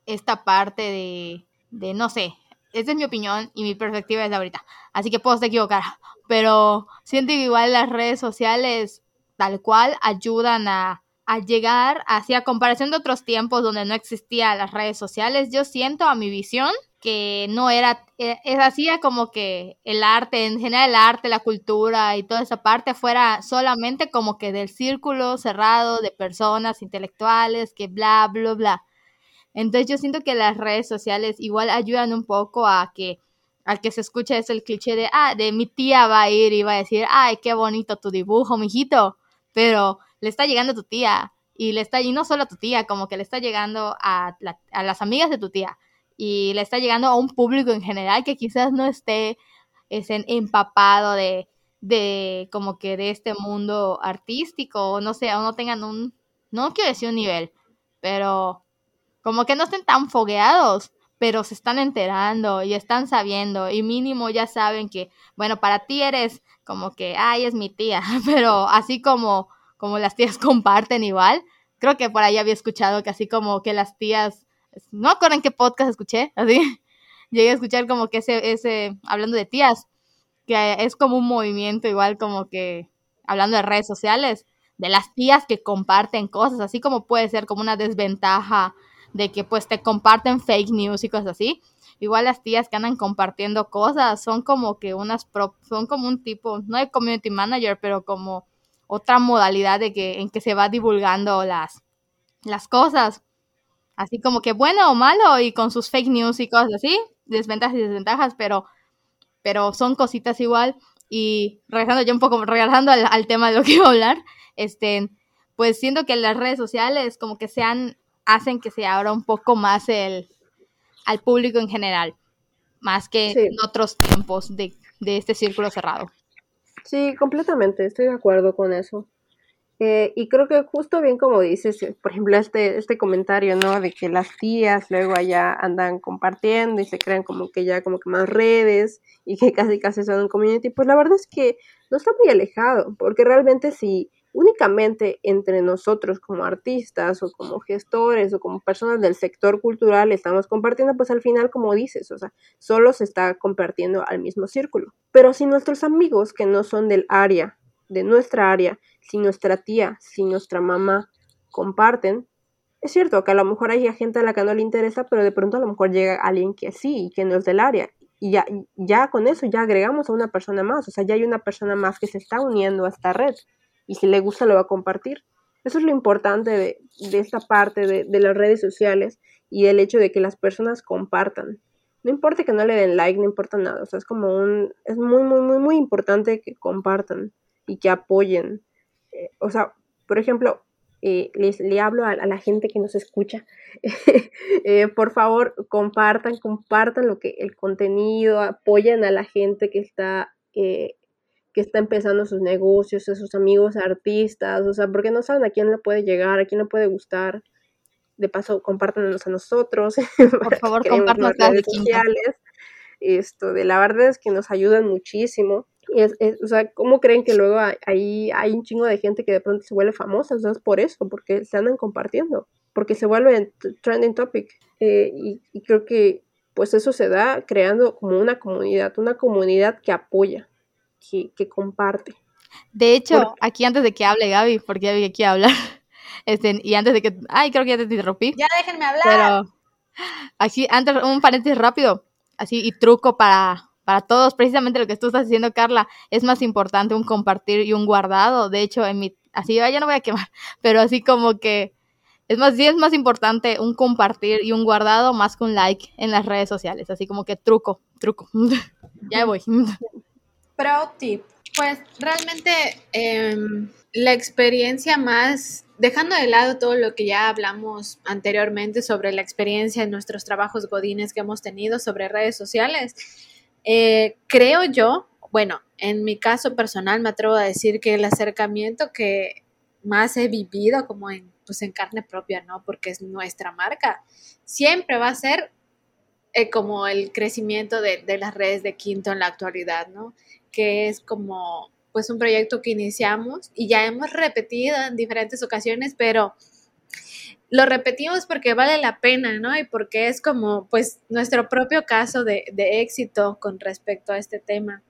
esta parte de, de no sé, esta es mi opinión y mi perspectiva es ahorita, así que puedo estar equivocada, pero siento igual las redes sociales tal cual ayudan a, a llegar hacia comparación de otros tiempos donde no existían las redes sociales, yo siento a mi visión que no era, e, es hacía como que el arte, en general el arte, la cultura y toda esa parte fuera solamente como que del círculo cerrado de personas intelectuales que bla, bla, bla. Entonces yo siento que las redes sociales igual ayudan un poco a que al que se escucha es el cliché de, ah, de mi tía va a ir y va a decir, ay, qué bonito tu dibujo, mijito, pero le está llegando a tu tía y le está, y no solo a tu tía, como que le está llegando a, a las amigas de tu tía y le está llegando a un público en general que quizás no esté es empapado de, de como que de este mundo artístico, o no sé, o no tengan un, no quiero decir un nivel, pero como que no estén tan fogueados, pero se están enterando y están sabiendo y mínimo ya saben que, bueno, para ti eres como que, ay, es mi tía, pero así como, como las tías comparten igual, creo que por ahí había escuchado que así como que las tías, no acuerdan qué podcast escuché, así, llegué a escuchar como que ese, ese, hablando de tías, que es como un movimiento igual como que, hablando de redes sociales, de las tías que comparten cosas, así como puede ser como una desventaja de que pues te comparten fake news y cosas así. Igual las tías que andan compartiendo cosas son como que unas, pro, son como un tipo, no de community manager, pero como otra modalidad de que, en que se va divulgando las, las cosas. Así como que bueno o malo y con sus fake news y cosas así, desventajas y desventajas, pero, pero son cositas igual. Y regresando ya un poco, regresando al, al tema de lo que iba a hablar, este, pues siento que las redes sociales como que se han hacen que se abra un poco más el, al público en general, más que sí. en otros tiempos de, de, este círculo cerrado.
Sí, completamente, estoy de acuerdo con eso. Eh, y creo que justo bien como dices, por ejemplo, este, este comentario, ¿no? De que las tías luego allá andan compartiendo y se crean como que ya como que más redes y que casi casi son un community, pues la verdad es que no está muy alejado, porque realmente si únicamente entre nosotros como artistas o como gestores o como personas del sector cultural estamos compartiendo, pues al final, como dices, o sea, solo se está compartiendo al mismo círculo. Pero si nuestros amigos que no son del área, de nuestra área, si nuestra tía, si nuestra mamá comparten, es cierto que a lo mejor hay gente a la que no le interesa, pero de pronto a lo mejor llega alguien que sí y que no es del área. Y ya, ya con eso ya agregamos a una persona más, o sea, ya hay una persona más que se está uniendo a esta red y si le gusta lo va a compartir. Eso es lo importante de, esta parte de, las redes sociales y el hecho de que las personas compartan. No importa que no le den like, no importa nada. O sea, es como un. Es muy, muy, muy, muy importante que compartan y que apoyen. Eh, o sea, por ejemplo, eh, les, le hablo a, la gente que nos escucha. Eh, por favor, compartan, compartan lo que el contenido, apoyen a la gente que está, que está empezando sus negocios, a sus amigos artistas, o sea, porque no saben a quién le puede llegar, a quién le puede gustar. De paso, compártanos a nosotros.
Por favor, compártanos las redes
sociales. Esto, de la verdad es que nos ayudan muchísimo. Y es, o sea, ¿cómo creen que luego hay, hay un chingo de gente que de pronto se vuelve famosa? O sea, es por eso, porque se andan compartiendo, porque se vuelve trending topic. Eh, y, y, creo que pues eso se da creando como una comunidad, una comunidad que apoya, que, que comparte.
De hecho, aquí antes de que hable Gaby, porque Gaby aquí hablar, este, y antes de que, ay, creo que ya te interrumpí.
Ya déjenme hablar.
Pero, así, antes, un paréntesis rápido, así, y truco para, para todos, precisamente lo que tú estás diciendo, Carla, es más importante un compartir y un guardado. De hecho, en mi, así ya no voy a quemar, pero así como que es más, sí es más importante un compartir y un guardado más que un like en las redes sociales. Así como que truco, truco. ya voy.
Pro tip. Pues realmente em, la experiencia más, dejando de lado todo lo que ya hablamos anteriormente sobre la experiencia en nuestros trabajos godines que hemos tenido sobre redes sociales, eh, creo yo, bueno, en mi caso personal me atrevo a decir que el acercamiento que más he vivido como en, pues en carne propia, ¿no? Porque es nuestra marca, siempre va a ser eh, como el crecimiento de, de, las redes de Quinto en la actualidad, ¿no? Que es como pues un proyecto que iniciamos y ya hemos repetido en diferentes ocasiones, pero lo repetimos porque vale la pena, ¿no? Y porque es como, pues, nuestro propio caso de, éxito con respecto a este tema.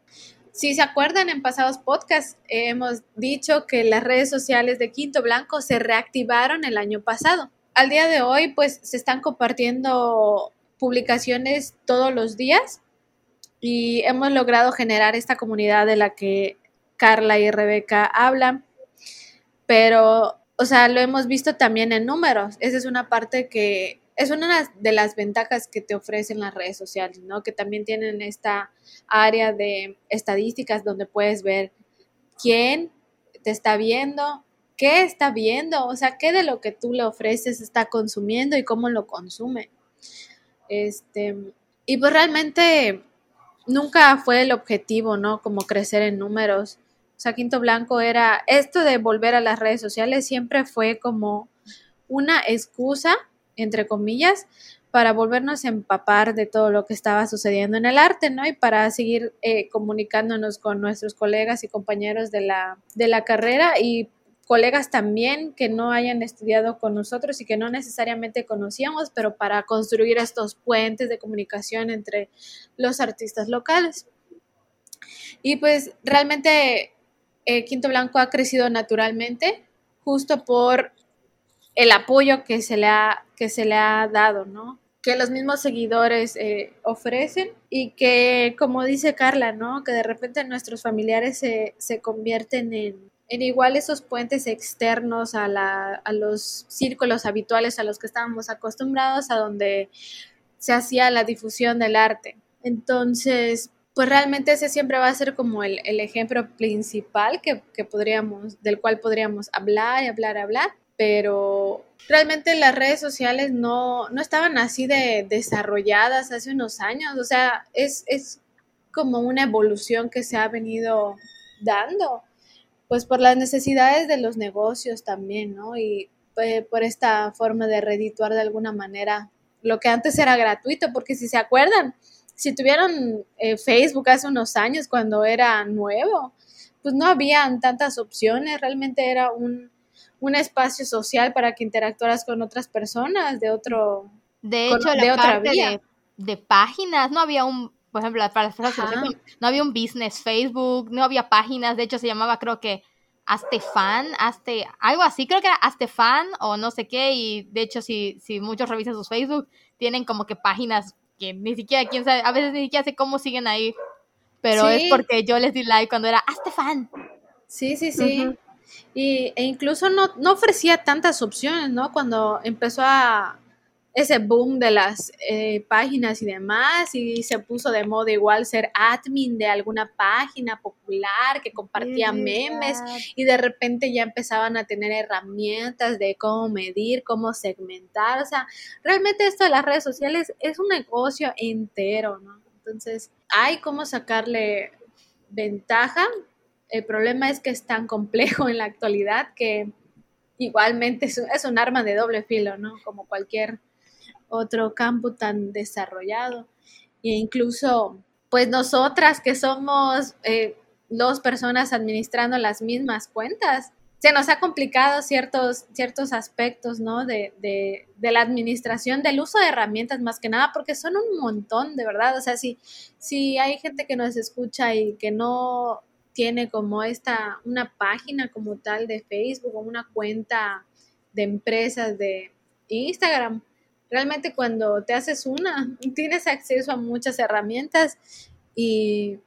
Si se acuerdan, en pasados podcasts hemos dicho que las redes sociales de Quinto Blanco se reactivaron el año pasado. Al día de hoy, pues, se están compartiendo publicaciones todos los días y hemos logrado generar esta comunidad de la que Carla y Rebeca hablan, pero o sea, lo hemos visto también en números. Esa es una parte que es una de las ventajas que te ofrecen las redes sociales, ¿no? Que también tienen esta área de estadísticas donde puedes ver quién te está viendo, qué está viendo, o sea, qué de lo que tú le ofreces está consumiendo y cómo lo consume. Este, y pues realmente nunca fue el objetivo, ¿no? Como crecer en números. O sea, Quinto Blanco era, esto de volver a las redes sociales siempre fue como una excusa, entre comillas, para volvernos a empapar de todo lo que estaba sucediendo en el arte, ¿no? Y para seguir eh, comunicándonos con nuestros colegas y compañeros de la, de la carrera y colegas también que no hayan estudiado con nosotros y que no necesariamente conocíamos, pero para construir estos puentes de comunicación entre los artistas locales. Y pues realmente eh, Quinto Blanco ha crecido naturalmente justo por el apoyo que se le ha, que se le ha dado, ¿no? Que los mismos seguidores eh, ofrecen y que, como dice Carla, ¿no? Que de repente nuestros familiares se, convierten en, en igual esos puentes externos a, a los círculos habituales a los que estábamos acostumbrados, a donde se hacía la difusión del arte. Entonces, pues realmente ese siempre va a ser como el, ejemplo principal que, podríamos, del cual podríamos hablar y hablar hablar, pero realmente las redes sociales no, estaban así de desarrolladas hace unos años, o sea, es, es como una evolución que se ha venido dando, pues por las necesidades de los negocios también, ¿no? Y pues, por esta forma de redituar de alguna manera lo que antes era gratuito, porque si se acuerdan, si tuvieron eh, Facebook hace unos años cuando era nuevo, pues no habían tantas opciones, realmente era un, espacio social para que interactuaras con otras personas de otro
de hecho de otra parte De, páginas no había un por ejemplo para no había un business Facebook no había páginas de hecho se llamaba creo que Astefan, Aste, algo así, creo que era Astefan o no sé qué, y de hecho si, si muchos revisan sus Facebook, tienen como que páginas que ni siquiera, quién sabe, a veces ni siquiera sé cómo siguen ahí, pero es porque yo les di like cuando era, hazte fan.
Sí, sí, sí. Y, e incluso no, no ofrecía tantas opciones, ¿no? Cuando empezó a, ese boom de las eh, páginas y demás, y se puso de moda igual ser admin de alguna página popular que compartía memes, y de repente ya empezaban a tener herramientas de cómo medir, cómo segmentar, o sea, realmente esto de las redes sociales es un negocio entero, ¿no? Entonces, hay cómo sacarle ventaja, el problema es que es tan complejo en la actualidad que igualmente es, es un arma de doble filo, ¿no? Como cualquier otro campo tan desarrollado. E incluso, pues nosotras que somos eh, dos personas administrando las mismas cuentas, se nos ha complicado ciertos, ciertos aspectos, ¿no? De, de, de, la administración, del uso de herramientas más que nada, porque son un montón, de verdad. O sea, si, si hay gente que nos escucha y que no tiene como esta, una página como tal de Facebook o una cuenta de empresas de Instagram, realmente cuando te haces una, tienes acceso a muchas herramientas y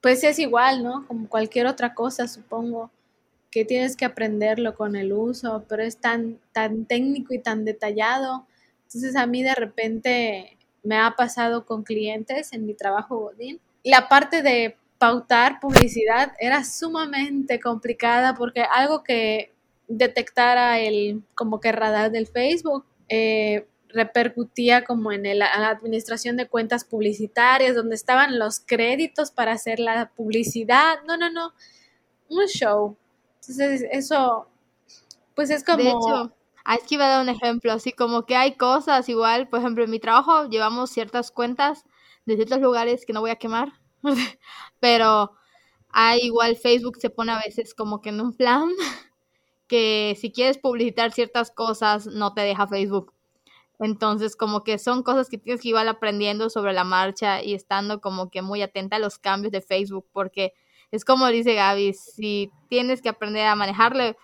pues es igual, ¿no? Como cualquier otra cosa, supongo que tienes que aprenderlo con el uso, pero es tan, tan técnico y tan detallado. Entonces a mí de repente me ha pasado con clientes en mi trabajo Godín. La parte de pautar publicidad era sumamente complicada porque algo que detectara el como que radar del Facebook eh, repercutía como en la administración de cuentas publicitarias, donde estaban los créditos para hacer la publicidad. No, no, no, un show. Entonces, eso, pues es como...
De hecho, aquí iba a dar un ejemplo, así como que hay cosas igual, por ejemplo, en mi trabajo llevamos ciertas cuentas de ciertos lugares que no voy a quemar, pero hay igual Facebook se pone a veces como que en un plan que si quieres publicitar ciertas cosas no te deja Facebook. Entonces, como que son cosas que tienes que ir aprendiendo sobre la marcha y estando como que muy atenta a los cambios de Facebook, porque es como dice Gaby, si tienes que aprender a manejarle,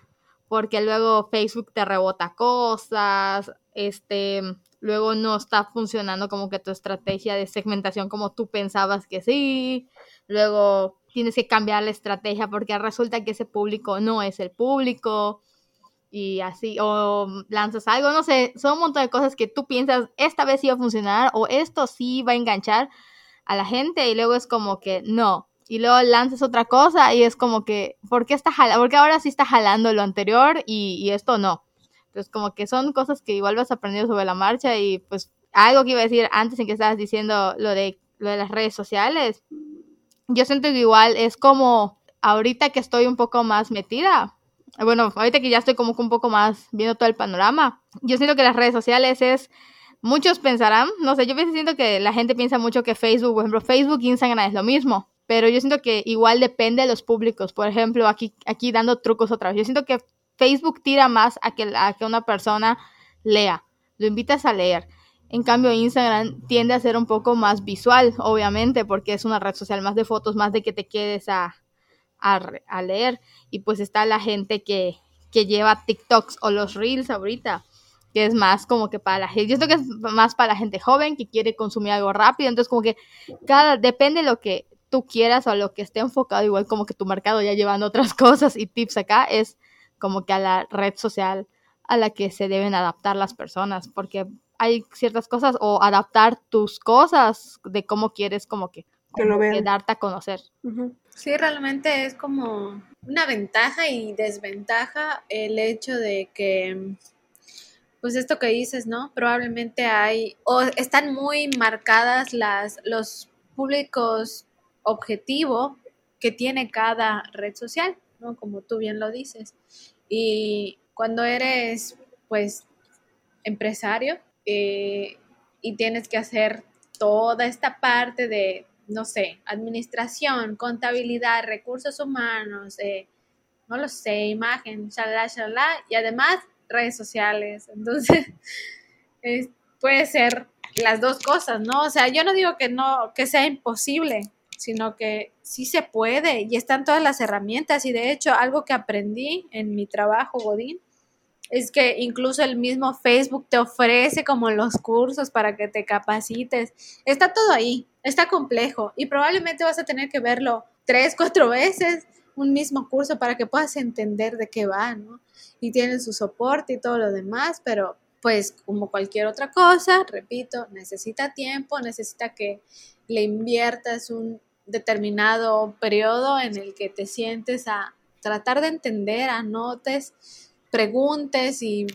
porque luego Facebook te rebota cosas, este, luego no está funcionando como que tu estrategia de segmentación como tú pensabas que sí, luego tienes que cambiar la estrategia porque resulta que ese público no es el público y así, o lanzas algo, no sé, son un montón de cosas que tú piensas, esta vez sí va a funcionar o esto sí va a enganchar a la gente y luego es como que no. Y luego lanzas otra cosa y es como que, ¿por qué, está jalando? porque ahora sí está jalando lo anterior y, y esto no? Entonces como que son cosas que igual vas aprendiendo sobre la marcha y pues algo que iba a decir antes en que estabas diciendo lo de, lo de las redes sociales, yo siento que igual es como ahorita que estoy un poco más metida, bueno, ahorita que ya estoy como un poco más viendo todo el panorama, yo siento que las redes sociales es, muchos pensarán, no sé, yo siento que la gente piensa mucho que Facebook, por ejemplo, Facebook Instagram es lo mismo, pero yo siento que igual depende de los públicos, por ejemplo, aquí, aquí dando trucos otra vez, yo siento que Facebook tira más a que, a que una persona lea, lo invitas a leer. En cambio, Instagram tiende a ser un poco más visual, obviamente, porque es una red social más de fotos, más de que te quedes a, leer. Y pues está la gente que, lleva TikToks o los Reels ahorita, que es más como que para la gente, yo creo que más para la gente joven que quiere consumir algo rápido, entonces como que cada, depende de lo que tú quieras o lo que esté enfocado, igual como que tu mercado ya llevando otras cosas y tips acá, es como que a la red social a la que se deben adaptar las personas, porque hay ciertas cosas o adaptar tus cosas de cómo quieres como que, darte a conocer.
Sí, realmente es como una ventaja y desventaja el hecho de que, pues esto que dices, ¿no? Probablemente hay, o están muy marcadas las, los públicos objetivo que tiene cada red social, ¿no? Como tú bien lo dices. Y cuando eres, pues, empresario, eh, y tienes que hacer toda esta parte de, no sé, administración, contabilidad, recursos humanos, eh, no lo sé, imagen, shalala, shalala, y además redes sociales. Entonces, puede ser las dos cosas, ¿no? O sea, yo no digo que no, que sea imposible, sino que sí se puede y están todas las herramientas y de hecho algo que aprendí en mi trabajo, Godín, es que incluso el mismo Facebook te ofrece como los cursos para que te capacites. Está todo ahí, está complejo y probablemente vas a tener que verlo tres, cuatro veces un mismo curso para que puedas entender de qué va, ¿no? Y tienen su soporte y todo lo demás, pero pues como cualquier otra cosa, repito, necesita tiempo, necesita que le inviertas un determinado periodo en el que te sientes a tratar de entender, anotes, preguntes y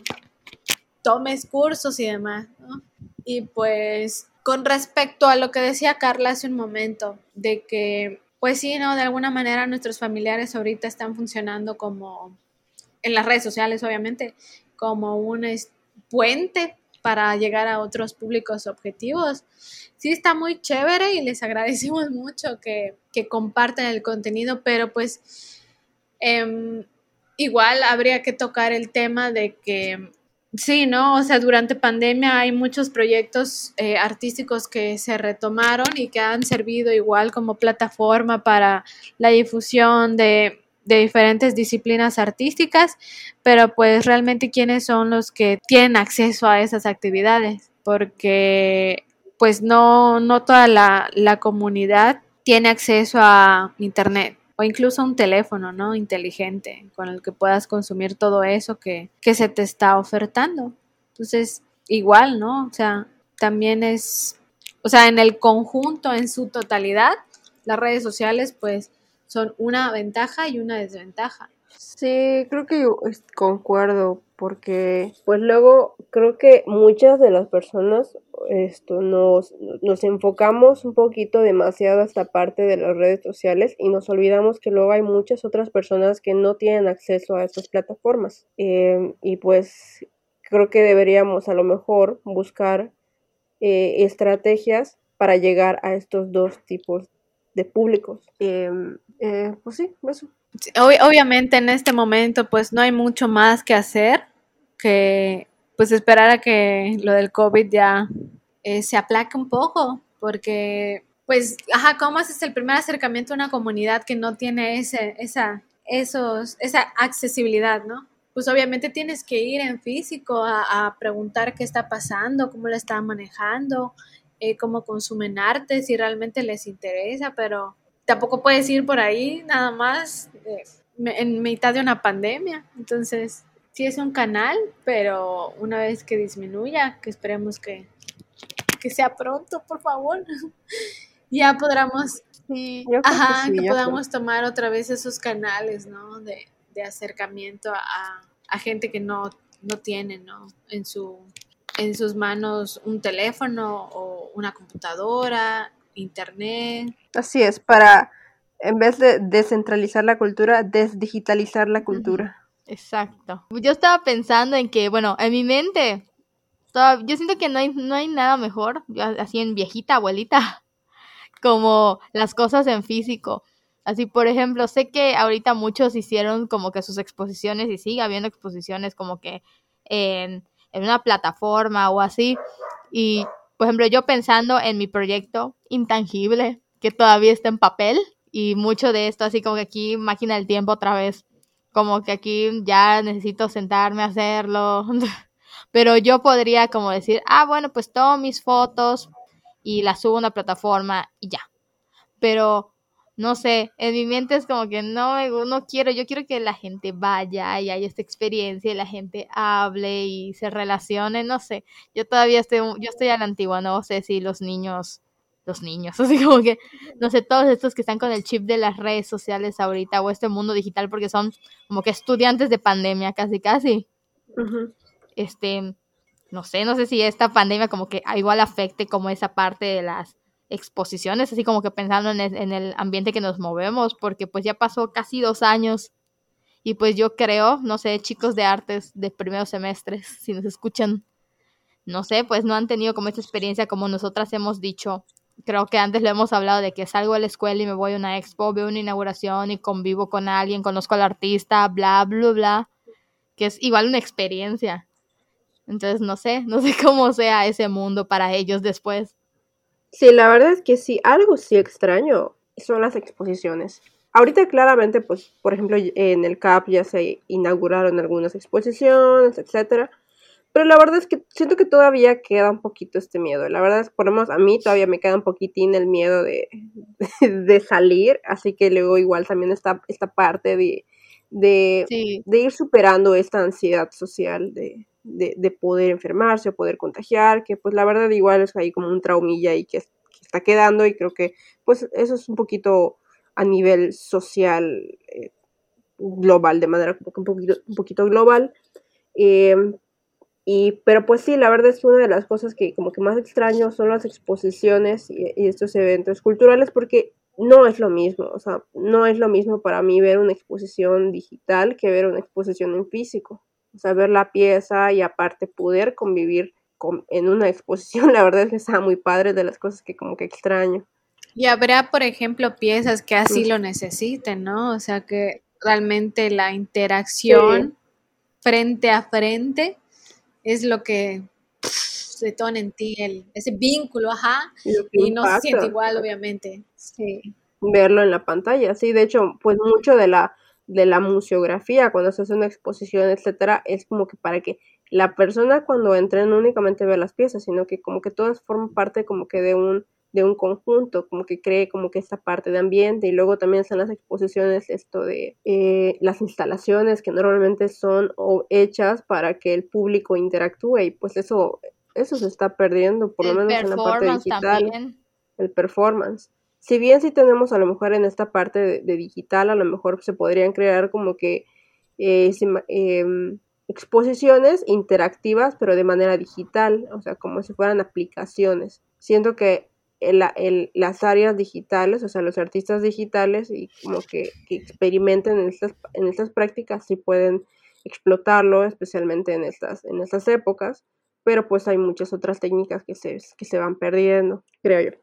tomes cursos y demás. Y pues con respecto a lo que decía Carla hace un momento, de que, pues sí, ¿no? De alguna manera nuestros familiares ahorita están funcionando como, en las redes sociales obviamente, como un puente para llegar a otros públicos objetivos. Sí está muy chévere y les agradecemos mucho que, que compartan el contenido, pero pues em, igual habría que tocar el tema de que Sí, ¿no? O sea, durante pandemia hay muchos proyectos eh, artísticos que se retomaron y que han servido igual como plataforma para la difusión de, de diferentes disciplinas artísticas, pero pues realmente quiénes son los que tienen acceso a esas actividades, porque pues no, no toda la, la comunidad tiene acceso a Internet o incluso un teléfono, ¿no? Inteligente con el que puedas consumir todo eso que, que se te está ofertando. Entonces, igual, ¿no? O sea, también es, o sea, en el conjunto, en su totalidad, las redes sociales, pues, son una ventaja y una desventaja.
Sí, creo que yo concuerdo, porque pues luego creo que muchas de las personas esto nos, nos enfocamos un poquito demasiado a esta parte de las redes sociales y nos olvidamos que luego hay muchas otras personas que no tienen acceso a estas plataformas. Em, y pues creo que deberíamos a lo mejor buscar eh, estrategias para llegar a estos dos tipos de públicos. Em, eh, pues sí, eso.
Obviamente en este momento pues no hay mucho más que hacer que pues esperar a que lo del COVID ya eh, se aplaque un poco, porque pues, ajá, ¿cómo haces el primer acercamiento a una comunidad que no tiene ese, esa, esos, esa accesibilidad, ¿no? Pues obviamente tienes que ir en físico a, preguntar qué está pasando, cómo la están manejando, eh, cómo consumen arte, si realmente les interesa, pero tampoco puedes ir por ahí nada más eh, en mitad de una pandemia. Entonces, sí es un canal, pero una vez que disminuya, que esperemos que, que sea pronto, por favor, ya podamos, sí, ajá, que, podamos tomar otra vez esos canales, ¿no? De, de acercamiento a, a, gente que no, no tiene, ¿no? En, su, en sus manos un teléfono o una computadora, internet.
Así es, para, en vez de descentralizar la cultura, desdigitalizar la cultura.
Exacto. Yo estaba pensando en que, bueno, en mi mente, yo siento que no hay, no hay nada mejor, así en viejita, abuelita, como las cosas en físico. Así, por ejemplo, sé que ahorita muchos hicieron como que sus exposiciones y sigue habiendo exposiciones como que en, en una plataforma o así. Y, por ejemplo, yo pensando en mi proyecto intangible, que todavía está en papel, y mucho de esto, así como que aquí máquina del tiempo otra vez como que aquí ya necesito sentarme a hacerlo. Pero yo podría como decir, ah, bueno, pues tomo mis fotos y las subo a una plataforma y ya. Pero no sé, en mi mente es como que no, no quiero, yo quiero que la gente vaya y haya esta experiencia y la gente hable y se relacione, no sé. Yo todavía estoy, yo estoy a la antigua, no sé si los niños los niños, así como que, no sé, todos estos que están con el chip de las redes sociales ahorita o este mundo digital porque son como que estudiantes de pandemia casi, casi. Este, no sé, no sé si esta pandemia como que igual afecte como esa parte de las exposiciones, así como que pensando en el, en el ambiente que nos movemos, porque pues ya pasó casi dos años y pues yo creo, no sé, chicos de artes de primeros semestres, si nos escuchan, no sé, pues no han tenido como esta experiencia como nosotras hemos dicho creo que antes le hemos hablado de que salgo a la escuela y me voy a una expo, veo una inauguración y convivo con alguien, conozco al artista, bla, bla, bla, que es igual una experiencia. Entonces, no sé, no sé cómo sea ese mundo para ellos después.
Sí, la verdad es que sí, algo sí extraño son las exposiciones. Ahorita claramente, pues, por ejemplo, en el CAP ya se inauguraron algunas exposiciones, etcétera, pero la verdad es que siento que todavía queda un poquito este miedo. La verdad es, por lo menos a mí todavía me queda un poquitín el miedo de, de salir, así que luego igual también está esta parte de, de, de ir superando esta ansiedad social de, de, poder enfermarse o poder contagiar, que pues la verdad igual es ahí como un traumilla y que, está quedando y creo que pues eso es un poquito a nivel social eh, global, de manera un poquito, un poquito global. Eh, y, pero pues sí, la verdad es que una de las cosas que como que más extraño son las exposiciones y, estos eventos culturales porque no es lo mismo, o sea, no es lo mismo para mí ver una exposición digital que ver una exposición en físico. O sea, ver la pieza y aparte poder convivir con, en una exposición, la verdad es que está muy padre de las cosas que como que extraño.
Y habrá, por ejemplo, piezas que así lo necesiten, ¿no? O sea, que realmente la interacción frente a frente es lo que detona en ti el, ese vínculo, ajá, y, no se siente igual, obviamente. Sí.
Verlo en la pantalla, sí, de hecho, pues mucho de la de la museografía, cuando se hace una exposición, etcétera, es como que para que la persona cuando entre no únicamente vea las piezas, sino que como que todas forman parte como que de un de un conjunto, como que cree como que esta parte de ambiente y luego también están las exposiciones, esto de eh, las instalaciones que normalmente son hechas para que el público interactúe y pues eso, eso se está perdiendo, por lo menos en la parte digital. El performance. Si bien si tenemos a lo mejor en esta parte de, digital, a lo mejor se podrían crear como que eh, em, exposiciones interactivas, pero de manera digital, o sea, como si fueran aplicaciones. Siento que las áreas digitales, o sea, los artistas digitales y como que, experimenten en estas, en estas prácticas sí pueden explotarlo, especialmente en estas, en estas épocas, pero pues hay muchas otras técnicas que se, que se van perdiendo, creo yo.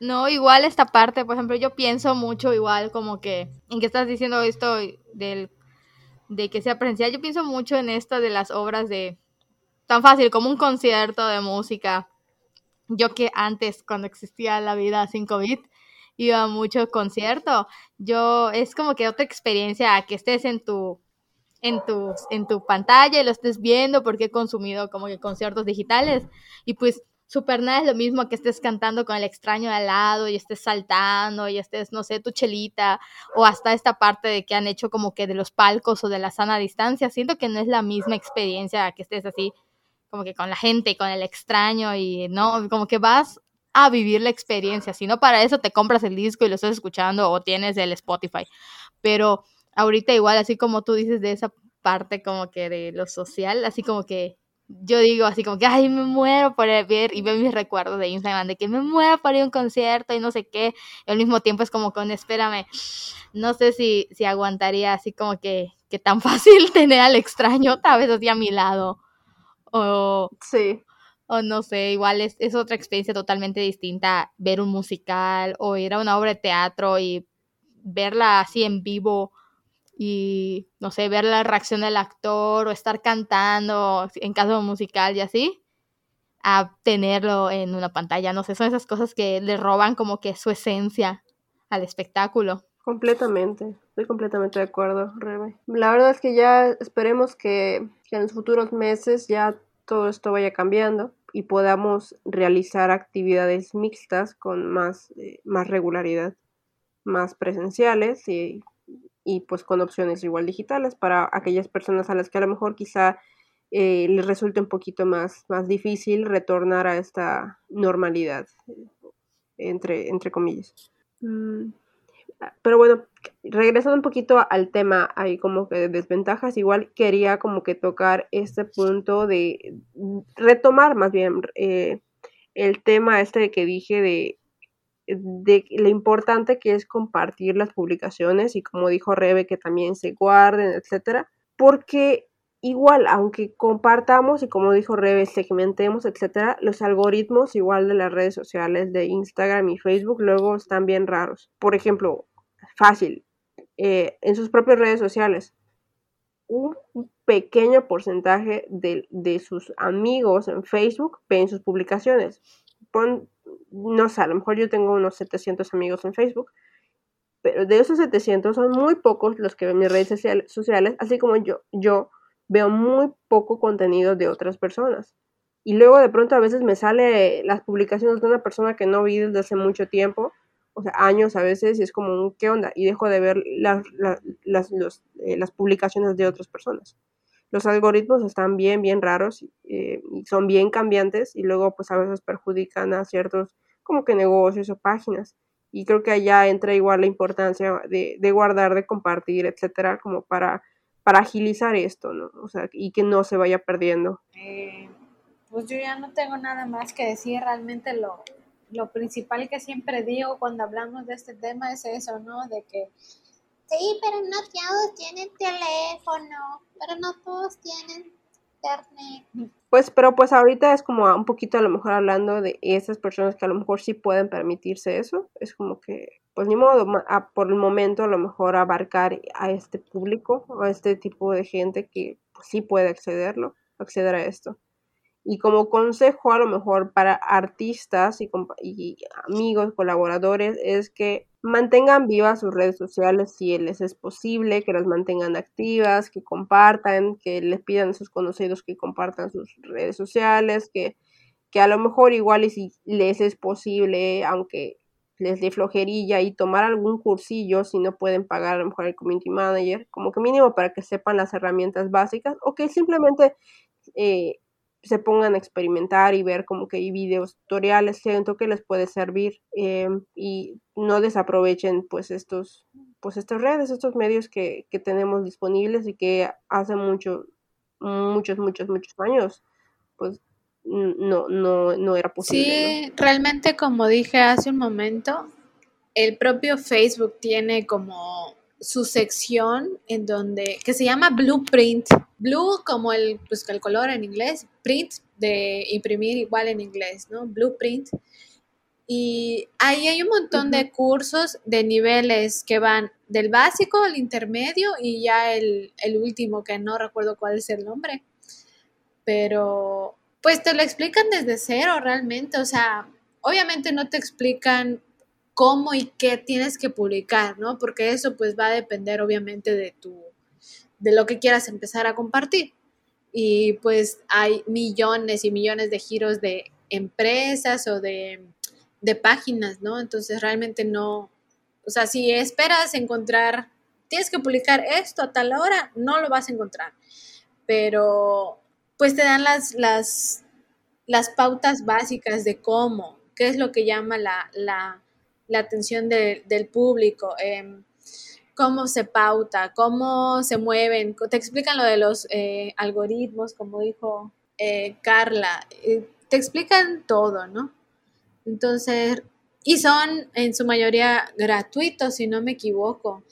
No, igual esta parte, por ejemplo, yo pienso mucho igual como que, en que estás diciendo esto del, de que sea presencial, yo pienso mucho en esto de las obras de, tan fácil como un concierto de música, yo que antes, cuando existía la vida sin COVID, iba mucho concierto. Yo, es como que otra experiencia que estés en tu, en tu, en tu pantalla y lo estés viendo porque he consumido como que conciertos digitales. Y pues súper nada es lo mismo que estés cantando con el extraño al lado y estés saltando y estés, no sé, tu chelita o hasta esta parte de que han hecho como que de los palcos o de la sana distancia. Siento que no es la misma experiencia que estés así como que con la gente, con el extraño y no, como que vas a vivir la experiencia, si no para eso te compras el disco y lo estás escuchando o tienes el Spotify. Pero ahorita igual, así como tú dices de esa parte como que de lo social, así como que yo digo así como que, ay, me muero por ver y veo mis recuerdos de Instagram de que me muero por ir a un concierto y no sé qué. Y al mismo tiempo es como con, espérame, no sé si, si aguantaría así como que, que tan fácil tener al extraño tal vez así a mi lado. O,
sí.
o no sé, igual es, es otra experiencia totalmente distinta ver un musical o ir a una obra de teatro y verla así en vivo y, no sé, ver la reacción del actor o estar cantando en caso musical y así, a tenerlo en una pantalla. No sé, son esas cosas que le roban como que su esencia al espectáculo.
Completamente, estoy completamente de acuerdo, Rebe. La verdad es que ya esperemos que, en los futuros meses ya todo esto vaya cambiando y podamos realizar actividades mixtas con más, eh, más regularidad, más presenciales y, y, pues con opciones igual digitales para aquellas personas a las que a lo mejor quizá eh, les resulte un poquito más, más difícil retornar a esta normalidad, entre, entre comillas. Mm, pero bueno, regresando un poquito al tema ahí como que de desventajas, igual quería como que tocar este punto de retomar más bien eh, el tema este que dije de, de lo importante que es compartir las publicaciones y como dijo Rebe que también se guarden, etcétera, porque igual, aunque compartamos y como dijo Rebe, segmentemos, etcétera, los algoritmos igual de las redes sociales de Instagram y Facebook luego están bien raros. Por ejemplo, fácil, eh, en sus propias redes sociales, un pequeño porcentaje de, de, sus amigos en Facebook ven sus publicaciones. No sé, a lo mejor yo tengo unos 700 amigos en Facebook, pero de esos 700 son muy pocos los que ven mis redes sociales, así como yo, yo veo muy poco contenido de otras personas. Y luego de pronto a veces me sale las publicaciones de una persona que no vi desde hace mucho tiempo, o sea, años a veces, y es como, ¿qué onda? Y dejo de ver las, eh, las publicaciones de otras personas. Los algoritmos están bien, bien raros, eh, y son bien cambiantes, y luego pues a veces perjudican a ciertos como que negocios o páginas. Y creo que allá entra igual la importancia de, de guardar, de compartir, etcétera, como para, para agilizar esto, ¿no? O sea, y que no se vaya perdiendo.
Eh, pues yo ya no tengo nada más que decir, realmente lo, lo principal que siempre digo cuando hablamos de este tema es eso, ¿no? De que
sí, pero no todos tienen teléfono, pero no todos tienen internet.
Pues, pero pues ahorita es como un poquito a lo mejor hablando de esas personas que a lo mejor sí pueden permitirse eso. Es como que, pues ni modo, por el momento a lo mejor abarcar a este público, a este tipo de gente que pues, sí puede accederlo, acceder a esto. Y como consejo a lo mejor para artistas y, y amigos, colaboradores, es que mantengan vivas sus redes sociales si les es posible, que las mantengan activas, que compartan, que les pidan a sus conocidos que compartan sus redes sociales, que, que a lo mejor igual y si les es posible, aunque les dé flojerilla y tomar algún cursillo si no pueden pagar a lo mejor el community manager, como que mínimo para que sepan las herramientas básicas o que simplemente eh, se pongan a experimentar y ver como que hay videos tutoriales, siento que les puede servir em, y no desaprovechen pues estos, pues estas redes, estos medios que, que tenemos disponibles y que hace mucho, muchos, muchos, muchos años, pues no, no, no era posible.
Sí, realmente como dije hace un momento, el propio Facebook tiene como su sección en donde, que se llama Blueprint. Blue como el, pues, el color en inglés, print de imprimir igual en inglés, ¿no? Blueprint. Y ahí hay un montón de cursos de niveles que van del básico al intermedio y ya el, el último, que no recuerdo cuál es el nombre. Pero pues te lo explican desde cero realmente, o sea, obviamente no te explican cómo y qué tienes que publicar, ¿no? Porque eso pues va a depender obviamente de tu, de lo que quieras empezar a compartir. Y pues hay millones y millones de giros de empresas o de, de páginas, ¿no? Entonces realmente no, o sea, si esperas encontrar, tienes que publicar esto a tal hora, no lo vas a encontrar. Pero pues te dan las, las, las pautas básicas de cómo, qué es lo que llama la, la la atención del público, em, cómo se pauta, cómo se mueven, te explican lo de los eh, algoritmos, como dijo eh, Carla, eh, te explican todo, ¿no? Entonces, y son en su mayoría gratuitos, si no me equivoco.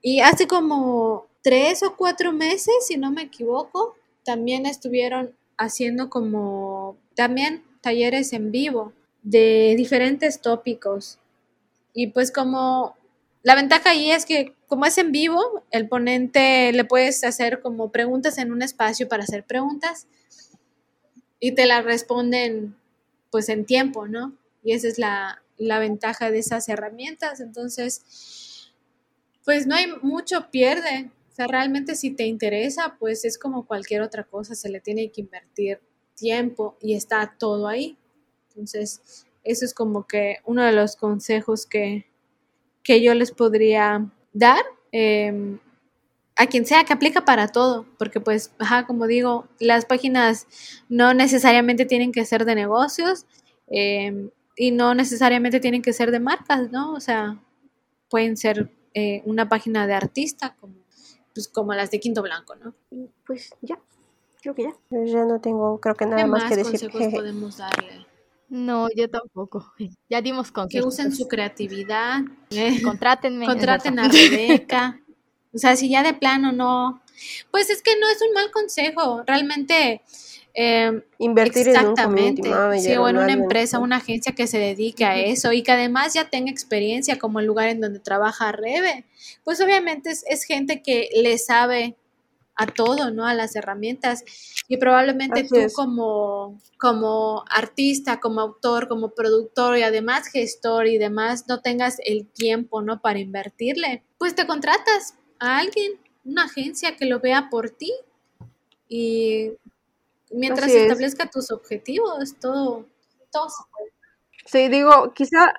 Y hace como tres o cuatro meses, si no me equivoco, también estuvieron haciendo como también talleres en vivo de diferentes tópicos. Y pues como la ventaja ahí es que como es en vivo, el ponente le puedes hacer como preguntas en un espacio para hacer preguntas y te las responden pues en tiempo, ¿no? Y esa es la, la ventaja de esas herramientas. Entonces, pues no hay mucho pierde. O sea, realmente si te interesa, pues es como cualquier otra cosa, se le tiene que invertir tiempo y está todo ahí. Entonces, eso es como que uno de los consejos que, yo les podría dar. Em, a quien sea que aplica para todo, porque pues, ajá, como digo, las páginas no necesariamente tienen que ser de negocios em, y no necesariamente tienen que ser de marcas, ¿no? O sea, pueden ser eh, una página de artista como, pues, como las de Quinto Blanco, ¿no?
Pues ya, creo que ya. Ya no tengo, creo que nada más, que decir.
consejos podemos darle?
No, yo tampoco. Ya dimos consejos.
Que usen su creatividad.
Contrátenme.
Contraten a Rebeca. O sea, si ya de plano no. Pues es que no es un mal consejo. Realmente. Eh,
Invertir exactamente, en un
sí, o en una empresa, una agencia que se dedique a eso y que además ya tenga experiencia como el lugar en donde trabaja Rebe. Pues obviamente es, es gente que le sabe a todo, ¿no? A las herramientas. Y probablemente tú como, como artista, como autor, como productor y además gestor y demás no tengas el tiempo, ¿no? Para invertirle. Pues te contratas a alguien, una agencia que lo vea por ti Y mientras
es.
establezca tus objetivos, todo, todo se puede.
Sí, digo, quizá,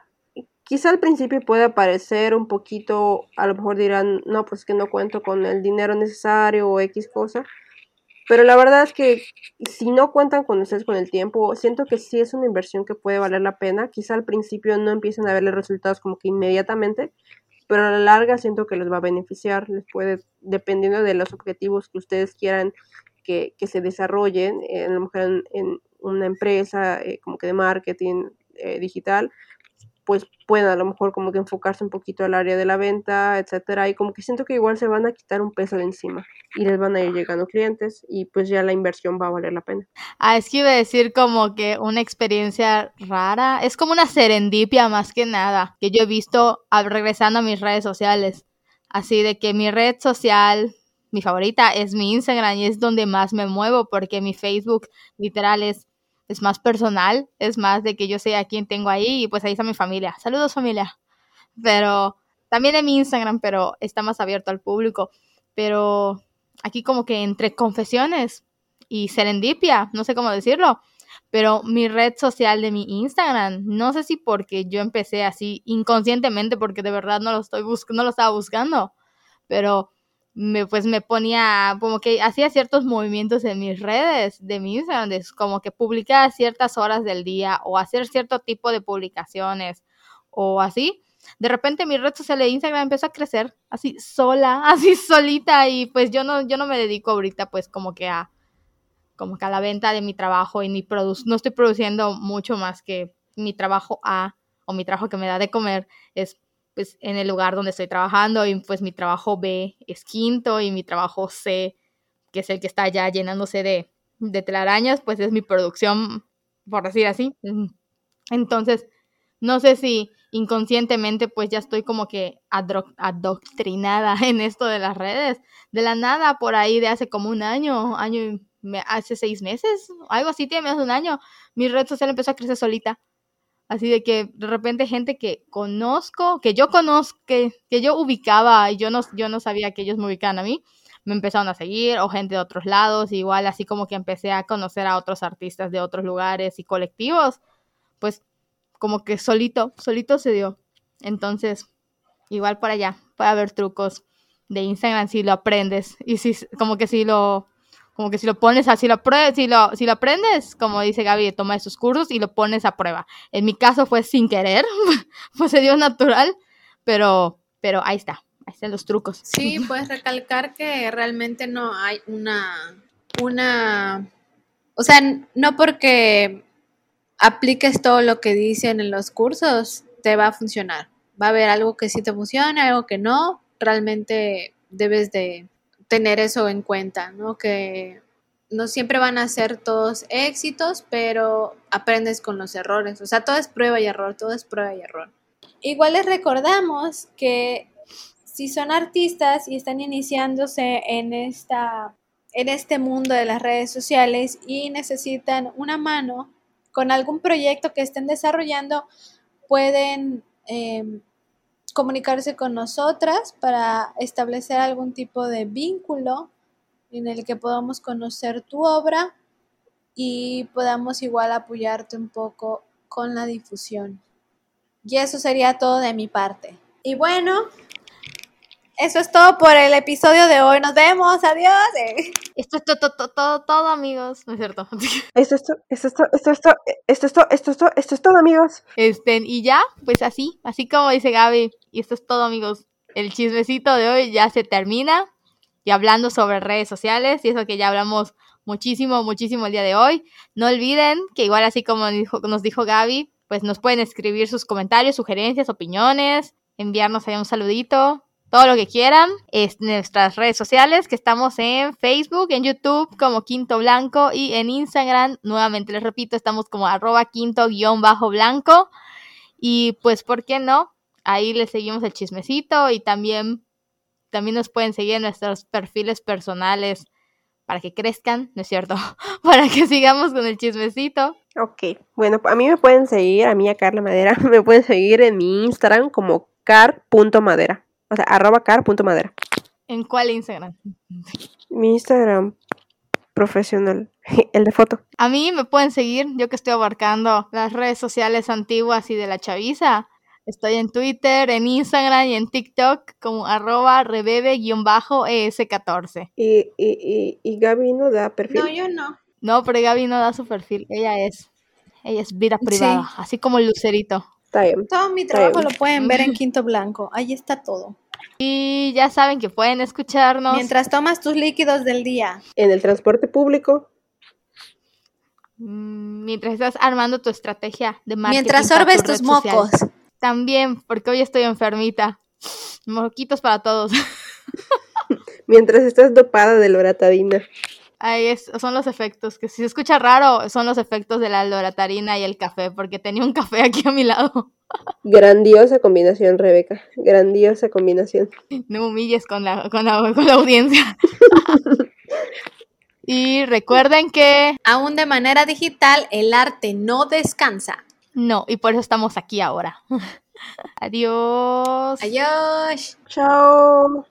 quizá al principio pueda parecer un poquito, a lo mejor dirán, no, pues que no cuento con el dinero necesario o X cosa, pero la verdad es que si no cuentan con ustedes con el tiempo, siento que sí es una inversión que puede valer la pena. Quizá al principio no empiecen a verle resultados como que inmediatamente, pero a la larga siento que les va a beneficiar, les puede, dependiendo de los objetivos que ustedes quieran que, que se desarrollen, eh, a lo mejor en, en una empresa eh, como que de marketing eh, digital, pues pueden a lo mejor como que enfocarse un poquito al área de la venta, etcétera, y como que siento que igual se van a quitar un peso de encima y les van a ir llegando clientes y pues ya la inversión va a valer la pena.
Ah, es que iba a decir como que una experiencia rara. Es como una serendipia más que nada que yo he visto regresando a mis redes sociales. Así de que mi red social, mi favorita, es mi Instagram y es donde más me muevo porque mi Facebook literal es, es más personal. Es más de que yo sé a quién tengo ahí y pues ahí está mi familia. Saludos familia. Pero también en mi Instagram, pero está más abierto al público. Pero aquí como que entre confesiones y serendipia, no sé cómo decirlo, pero mi red social de mi Instagram, no sé si porque yo empecé así inconscientemente, porque de verdad no lo estoy bus no lo estaba buscando, pero me, pues me ponía como que hacía ciertos movimientos en mis redes de mi Instagram, de como que publicaba ciertas horas del día o hacer cierto tipo de publicaciones o así. De repente mi red social de Instagram empezó a crecer así sola, así solita y pues yo no yo no me dedico ahorita pues como que a como que a la venta de mi trabajo y ni no estoy produciendo mucho más que mi trabajo A o mi trabajo que me da de comer es pues en el lugar donde estoy trabajando y pues mi trabajo B es quinto y mi trabajo C, que es el que está ya llenándose de, de telarañas, pues es mi producción, por decir así. Entonces, no sé si inconscientemente pues ya estoy como que adoctrinada en esto de las redes. De la nada, por ahí de hace como un año, año hace seis meses, algo así, tiene menos de un año, mi red social empezó a crecer solita. Así de que de repente gente que conozco, que yo conozco, que, que yo ubicaba y yo no, yo no sabía que ellos me ubicaban a mí, me empezaron a seguir o gente de otros lados, igual así como que empecé a conocer a otros artistas de otros lugares y colectivos, pues como que solito, solito se dio. Entonces, igual por allá, puede haber trucos de Instagram si lo aprendes y si como que si lo como que si lo pones así lo si lo si lo aprendes, como dice Gaby, toma esos cursos y lo pones a prueba. En mi caso fue sin querer, pues se dio natural, pero pero ahí está, ahí están los trucos.
Sí, puedes recalcar que realmente no hay una, una, o sea, no porque apliques todo lo que dicen en los cursos, te va a funcionar. Va a haber algo que sí te funciona, algo que no. Realmente debes de tener eso en cuenta, ¿no? Que no siempre van a ser todos éxitos, pero aprendes con los errores. O sea, todo es prueba y error, todo es prueba y error. Igual les recordamos que si son artistas y están iniciándose en esta en este mundo de las redes sociales y necesitan una mano con algún proyecto que estén desarrollando, pueden eh, comunicarse con nosotras para establecer algún tipo de vínculo en el que podamos conocer tu obra y podamos igual apoyarte un poco con la difusión. Y eso sería todo de mi parte. Y bueno, eso es todo por el episodio de hoy. Nos vemos. Adiós.
Esto es todo, todo, todo, todo, amigos. No es cierto.
Esto es todo, esto es todo, esto es todo, esto es todo, esto es todo, esto es todo, amigos.
Este, y ya, pues así, así como dice Gaby. Y esto es todo, amigos. El chismecito de hoy ya se termina. Y hablando sobre redes sociales, y eso que ya hablamos muchísimo, muchísimo el día de hoy. No olviden que igual así como dijo- nos dijo Gaby, pues nos pueden escribir sus comentarios, sugerencias, opiniones, enviarnos ahí un saludito, todo lo que quieran. Es nuestras redes sociales, que estamos en Facebook, en YouTube como Quinto Blanco y en Instagram, nuevamente les repito, estamos como arroba quinto guion bajo blanco. Y pues, ¿por qué no? Ahí les seguimos el chismecito y también, también nos pueden seguir en nuestros perfiles personales para que crezcan, ¿no es cierto? para que sigamos con el chismecito.
Ok, bueno, a mí me pueden seguir, a mí a Carla Madera, me pueden seguir en mi Instagram como car.madera, o sea, arroba car.madera.
¿En cuál Instagram?
Mi Instagram, profesional, el de foto.
A mí me pueden seguir, yo que estoy abarcando las redes sociales antiguas y de la chaviza. Estoy en Twitter, en Instagram y en TikTok como arroba rebebe-es14.
Y, y, y, y Gaby no da perfil.
No, yo no.
No, pero Gaby no da su perfil, ella es, ella es vida privada, así como el Lucerito.
Está bien.
Todo mi trabajo lo pueden ver en Quinto Blanco. Ahí está todo.
Y ya saben que pueden escucharnos.
Mientras tomas tus líquidos del día.
En el transporte público,
Mm, Mientras estás armando tu estrategia de marketing.
Mientras sorbes tus
social.
mocos.
También, porque hoy estoy enfermita. Moquitos para todos.
mientras estás dopada de loratadina.
Ahí es, son los efectos, que si se escucha raro, son los efectos de la loratarina y el café, porque tenía un café aquí a mi lado.
Grandiosa combinación, Rebeca. Grandiosa combinación.
No me humilles con la, con la, con la audiencia. y recuerden que
Aún de manera digital, el arte no descansa.
no, y por eso estamos aquí ahora. Adiós.
Adiós.
Chao.